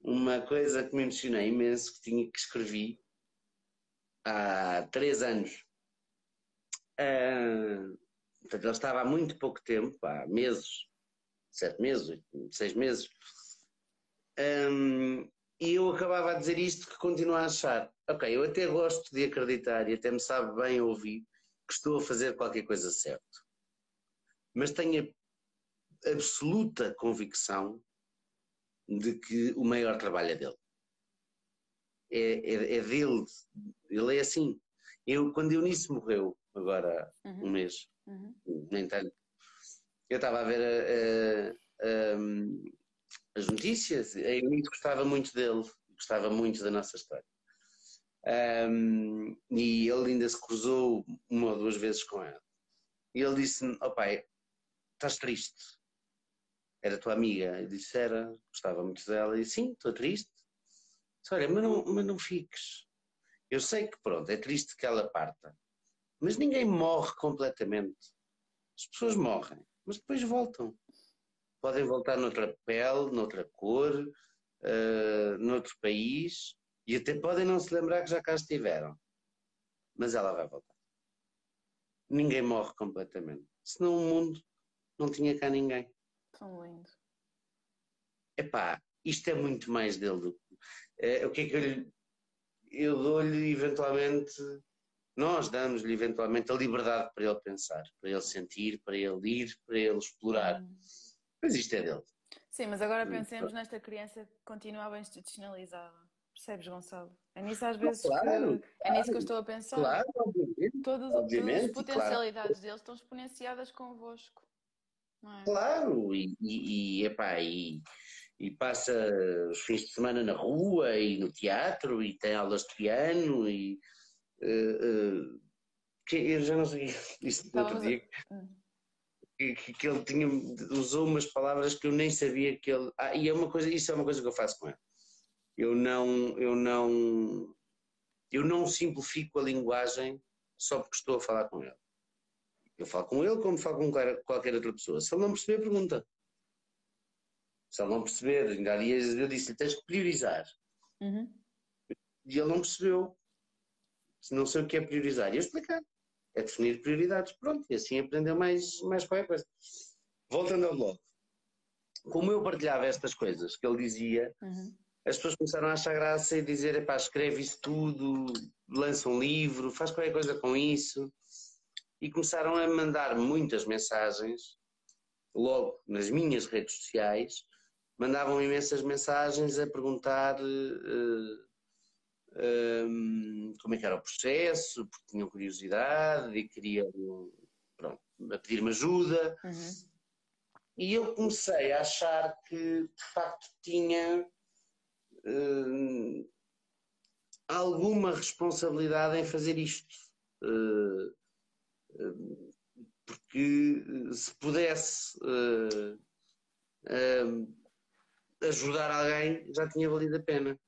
uma coisa que me emocionei imenso que tinha que escrevi há três anos. Uh, portanto, ele estava há muito pouco tempo, há meses, sete meses, seis meses. Um, e eu acabava a dizer isto que continuo a achar. Ok, eu até gosto de acreditar e até me sabe bem ouvir que estou a fazer qualquer coisa certo. Mas tenho a absoluta convicção de que o maior trabalho é dele. É, é, é dele. Ele é assim. Eu, quando Eunice morreu, agora uhum. um mês, uhum. nem tanto, eu estava a ver as notícias, a Eunice gostava muito dele, gostava muito da nossa história. Um, e ele ainda se cruzou uma ou duas vezes com ela. E ele disse-me: oh pai, estás triste? Era tua amiga? Eu disse: Era, gostava muito dela. E sim, estou triste. Disse, Olha, mas não, mas não fiques. Eu sei que, pronto, é triste que ela parta, mas ninguém morre completamente. As pessoas morrem mas depois voltam. Podem voltar noutra pele, noutra cor, uh, noutro país, e até podem não se lembrar que já cá estiveram. Mas ela vai voltar. Ninguém morre completamente. Senão o mundo não tinha cá ninguém. Tão lindo. Epá, isto é muito mais dele do que. É, o que é que eu lhe. Eu dou-lhe eventualmente nós damos-lhe eventualmente a liberdade para ele pensar, para ele sentir, para ele ir, para ele explorar. Hum. Mas isto é dele. Sim, mas agora hum. pensemos nesta criança que continua bem institucionalizada. Percebes, Gonçalo? É nisso às vezes claro, que, é nisso que eu estou a pensar. Claro, obviamente. Todas, obviamente, todas as potencialidades claro. deles estão exponenciadas convosco. É? Claro, e, e, e, epá, e, e passa os fins de semana na rua e no teatro e tem aulas de piano e Uh, uh, eu já não sei disse no outro dia que, que, que, ele tinha, usou umas palavras que eu nem sabia que ele. Ah, e é uma coisa, isso é uma coisa que eu faço com ele. Eu não, eu não, eu não simplifico a linguagem só porque estou a falar com ele. Eu falo com ele como falo com qualquer outra pessoa. Se ele não perceber, pergunta. Se ele não perceber, ainda eu disse-lhe: tens que priorizar. Uhum. E ele não percebeu se não sei o que é priorizar. E eu explicar. É definir prioridades. Pronto, e assim aprendeu mais, mais qualquer coisa. Voltando ao blog. Como eu partilhava estas coisas que ele dizia, uhum. as pessoas começaram a achar graça e dizer: epá, escreve isso tudo, lança um livro, faz qualquer coisa com isso. E começaram a mandar muitas mensagens, logo nas minhas redes sociais, mandavam imensas mensagens a perguntar. Uh, um, como é que era o processo, porque tinham curiosidade e queriam pronto, a pedir-me ajuda. Uhum. E eu comecei a achar que de facto tinha uh, alguma responsabilidade em fazer isto. Uh, uh, porque se pudesse ajudar alguém já tinha valido a pena.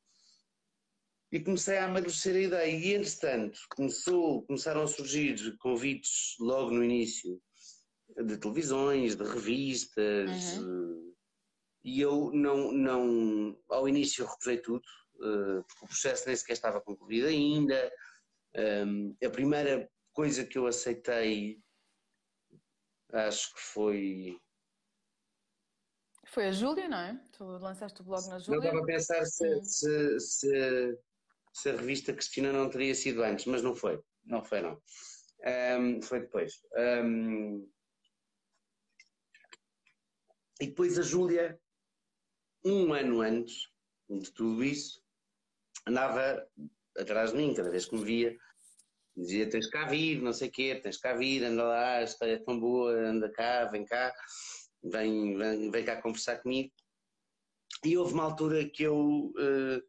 E comecei a amadurecer a ideia. E entretanto, começou, começaram a surgir convites logo no início de televisões, de revistas. Uhum. E eu não, não, ao início recusei tudo, uh, porque o processo nem sequer estava concluído ainda. Um, a primeira coisa que eu aceitei, acho que foi. Foi a Júlia, não é? Tu lançaste o blog na Júlia. Eu estava a pensar se, se, se, se, a revista Cristina não teria sido antes, mas não foi. Não foi, não. Um, foi depois. Um, e depois a Júlia, um ano antes de tudo isso, andava atrás de mim, cada vez que me via, dizia: Tens cá vir, não sei o quê, tens cá vir, anda lá, a história é tão boa, anda cá, vem cá, vem, vem, vem cá conversar comigo. E houve uma altura que eu uh,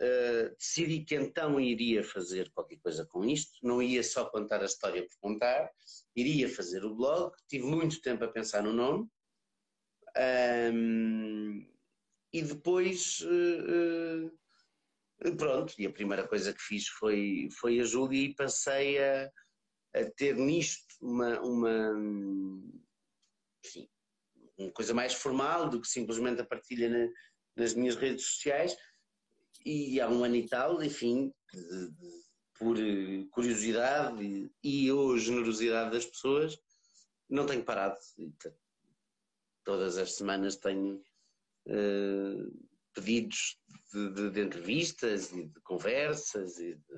uh, decidi que então iria fazer qualquer coisa com isto, não ia só contar a história por contar, iria fazer o blog. Tive muito tempo a pensar no nome, um, e depois, uh, pronto, e a primeira coisa que fiz foi, foi a Júlia e passei a, a ter nisto uma, uma, enfim, uma coisa mais formal do que simplesmente a partilha na, nas minhas redes sociais. E há um ano e tal, enfim, por curiosidade e, e ou generosidade das pessoas, não tenho parado todas as semanas tenho uh, pedidos de, de, de, entrevistas e de conversas e de,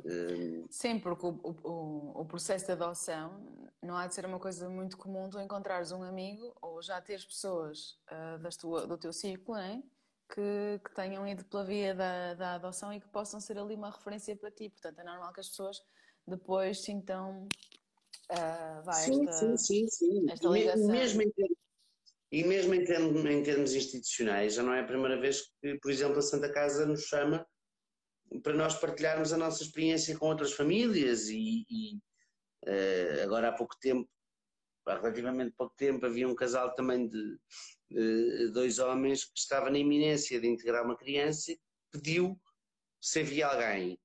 uh... Sim, porque o, o, o, processo de adoção não há de ser uma coisa muito comum tu encontrares um amigo ou já teres pessoas uh, das tua, do teu círculo né? Que, que, tenham ido pela via da, da adoção e que possam ser ali uma referência para ti. Portanto, é normal que as pessoas depois sintam Uh, vai, sim, esta, sim, sim, sim. Esta ligação. Mesmo em termos, e mesmo em termos, em termos institucionais, já não é a primeira vez que, por exemplo, a Santa Casa nos chama para nós partilharmos a nossa experiência com outras famílias e, e uh, agora há pouco tempo, há relativamente pouco tempo, havia um casal também de dois homens que estava na iminência de integrar uma criança e pediu se havia alguém.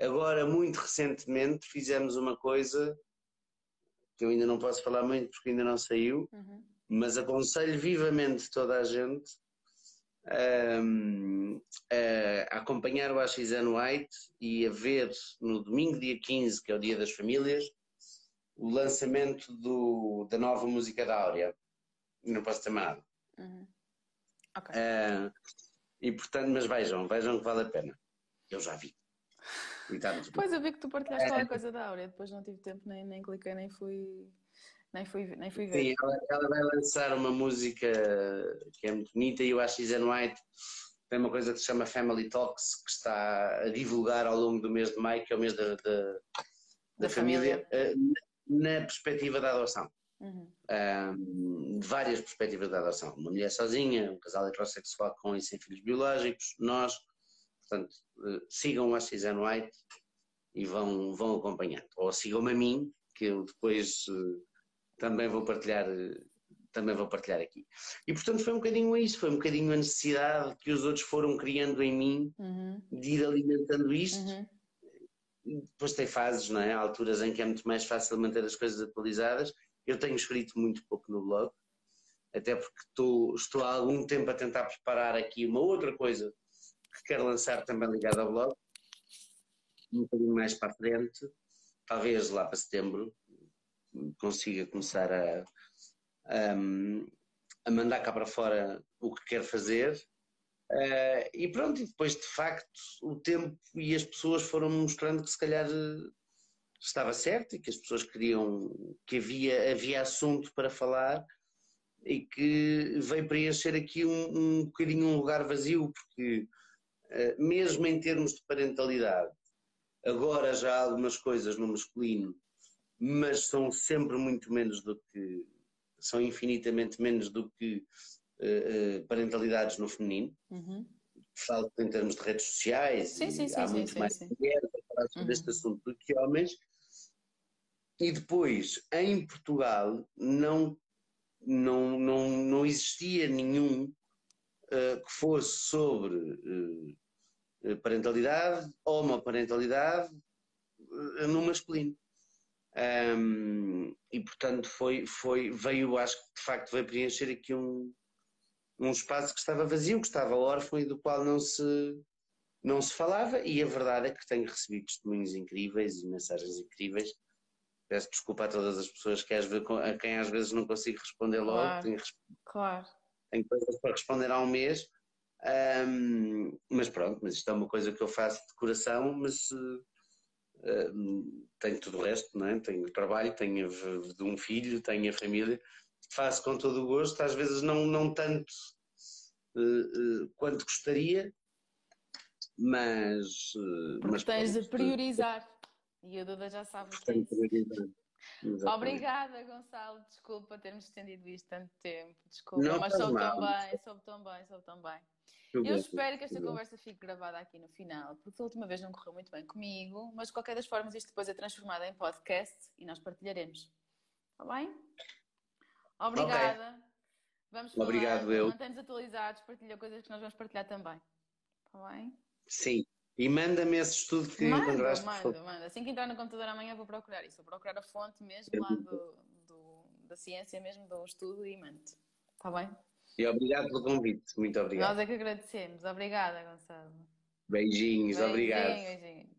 Agora, muito recentemente, fizemos uma coisa que eu ainda não posso falar muito porque ainda não saiu, uhum. mas aconselho vivamente toda a gente um, a, a, acompanhar o AXN White e a ver no domingo, dia 15, que é o Dia das Famílias, o lançamento do, da nova música da Áurea. Não posso ter nada. Uhum. Okay. Uh, e portanto, mas vejam, vejam que vale a pena. Eu já vi. Pois eu vi que tu partilhaste é. coisa da Áurea, depois não tive tempo, nem, nem cliquei, nem fui, nem fui, nem fui ver. Sim, ela, ela, vai lançar uma música que é muito bonita e o AXN White tem uma coisa que se chama Family Talks que está a divulgar ao longo do mês de maio, que é o mês da, da, da, da família, família, eh, na perspectiva da adoção. Uhum. Um, de várias perspectivas da adoção. Uma mulher sozinha, um casal heterossexual com e sem filhos biológicos, nós, Portanto, eh, sigam o Ascisan White e vão, vão acompanhando. Ou sigam-me a mim, que eu depois uh, também vou partilhar uh, também vou partilhar aqui. E portanto foi um bocadinho isso, foi um bocadinho a necessidade que os outros foram criando em mim uhum. de ir alimentando isto. Uhum. Depois tem fases, não é? Há alturas em que é muito mais fácil manter as coisas atualizadas. Eu tenho escrito muito pouco no blog, até porque estou, estou há algum tempo a tentar preparar aqui uma outra coisa que quero lançar também ligado ao blog, um bocadinho mais para frente, talvez lá para setembro consiga começar a, a, a mandar cá para fora o que quero fazer. Uh, e pronto, e depois de facto o tempo e as pessoas foram mostrando que se calhar estava certo e que as pessoas queriam, que havia, havia assunto para falar e que veio preencher aqui um, um bocadinho um lugar vazio, porque eh, mesmo em termos de parentalidade, agora já há algumas coisas no masculino, mas são sempre muito menos do que são infinitamente menos do que uh, parentalidades no feminino. Uhum. Falo em termos de redes sociais, sim, sim, sim, há muito mais mulheres a falar sobre uhum. este assunto do que homens. E depois, em Portugal, não, não, não, não existia nenhum uh, que fosse sobre uh, parentalidade, homoparentalidade, uh, no masculino. Um, e portanto foi, foi, veio, acho que de facto veio preencher aqui um, um espaço que estava vazio, que estava órfão e do qual não se, não se falava, e a verdade é que tenho recebido testemunhos incríveis e mensagens incríveis. Peço desculpa a todas as pessoas que às vezes, a quem às vezes não consigo responder logo. Claro, tenho, claro. tenho coisas para responder há um mês. Um, mas pronto, mas isto é uma coisa que eu faço de coração, mas uh, tenho tudo o resto, não é? tenho trabalho, tenho de um filho, tenho a família, faço com todo o gosto, às vezes não, não tanto uh, quanto gostaria, mas. Porque mas tens de priorizar. E a Duda já sabe o que é isso. Obrigada, Gonçalo. Desculpa termos estendido isto tanto tempo. Desculpa, não mas soube tão bem, soube tão bem, soube tão bem. Eu espero que esta conversa fique gravada aqui no final, porque a última vez não correu muito bem comigo, mas de qualquer das formas isto depois é transformado em podcast e nós partilharemos. Está bem? Obrigada. Okay. Vamos falar. Obrigado, eu. Mantém-nos atualizados, partilha coisas que nós vamos partilhar também. Está bem? Sim. E manda-me esse estudo que manda, encontraste. Manda, manda. Assim que entrar no computador amanhã vou procurar isso. Vou procurar a fonte mesmo lá do, do da ciência mesmo, do estudo e mando. Está bem? E obrigado pelo convite. Muito obrigado. Nós é que agradecemos. Obrigada, Gonçalo. Beijinhos, beijinho, obrigado. Beijinho.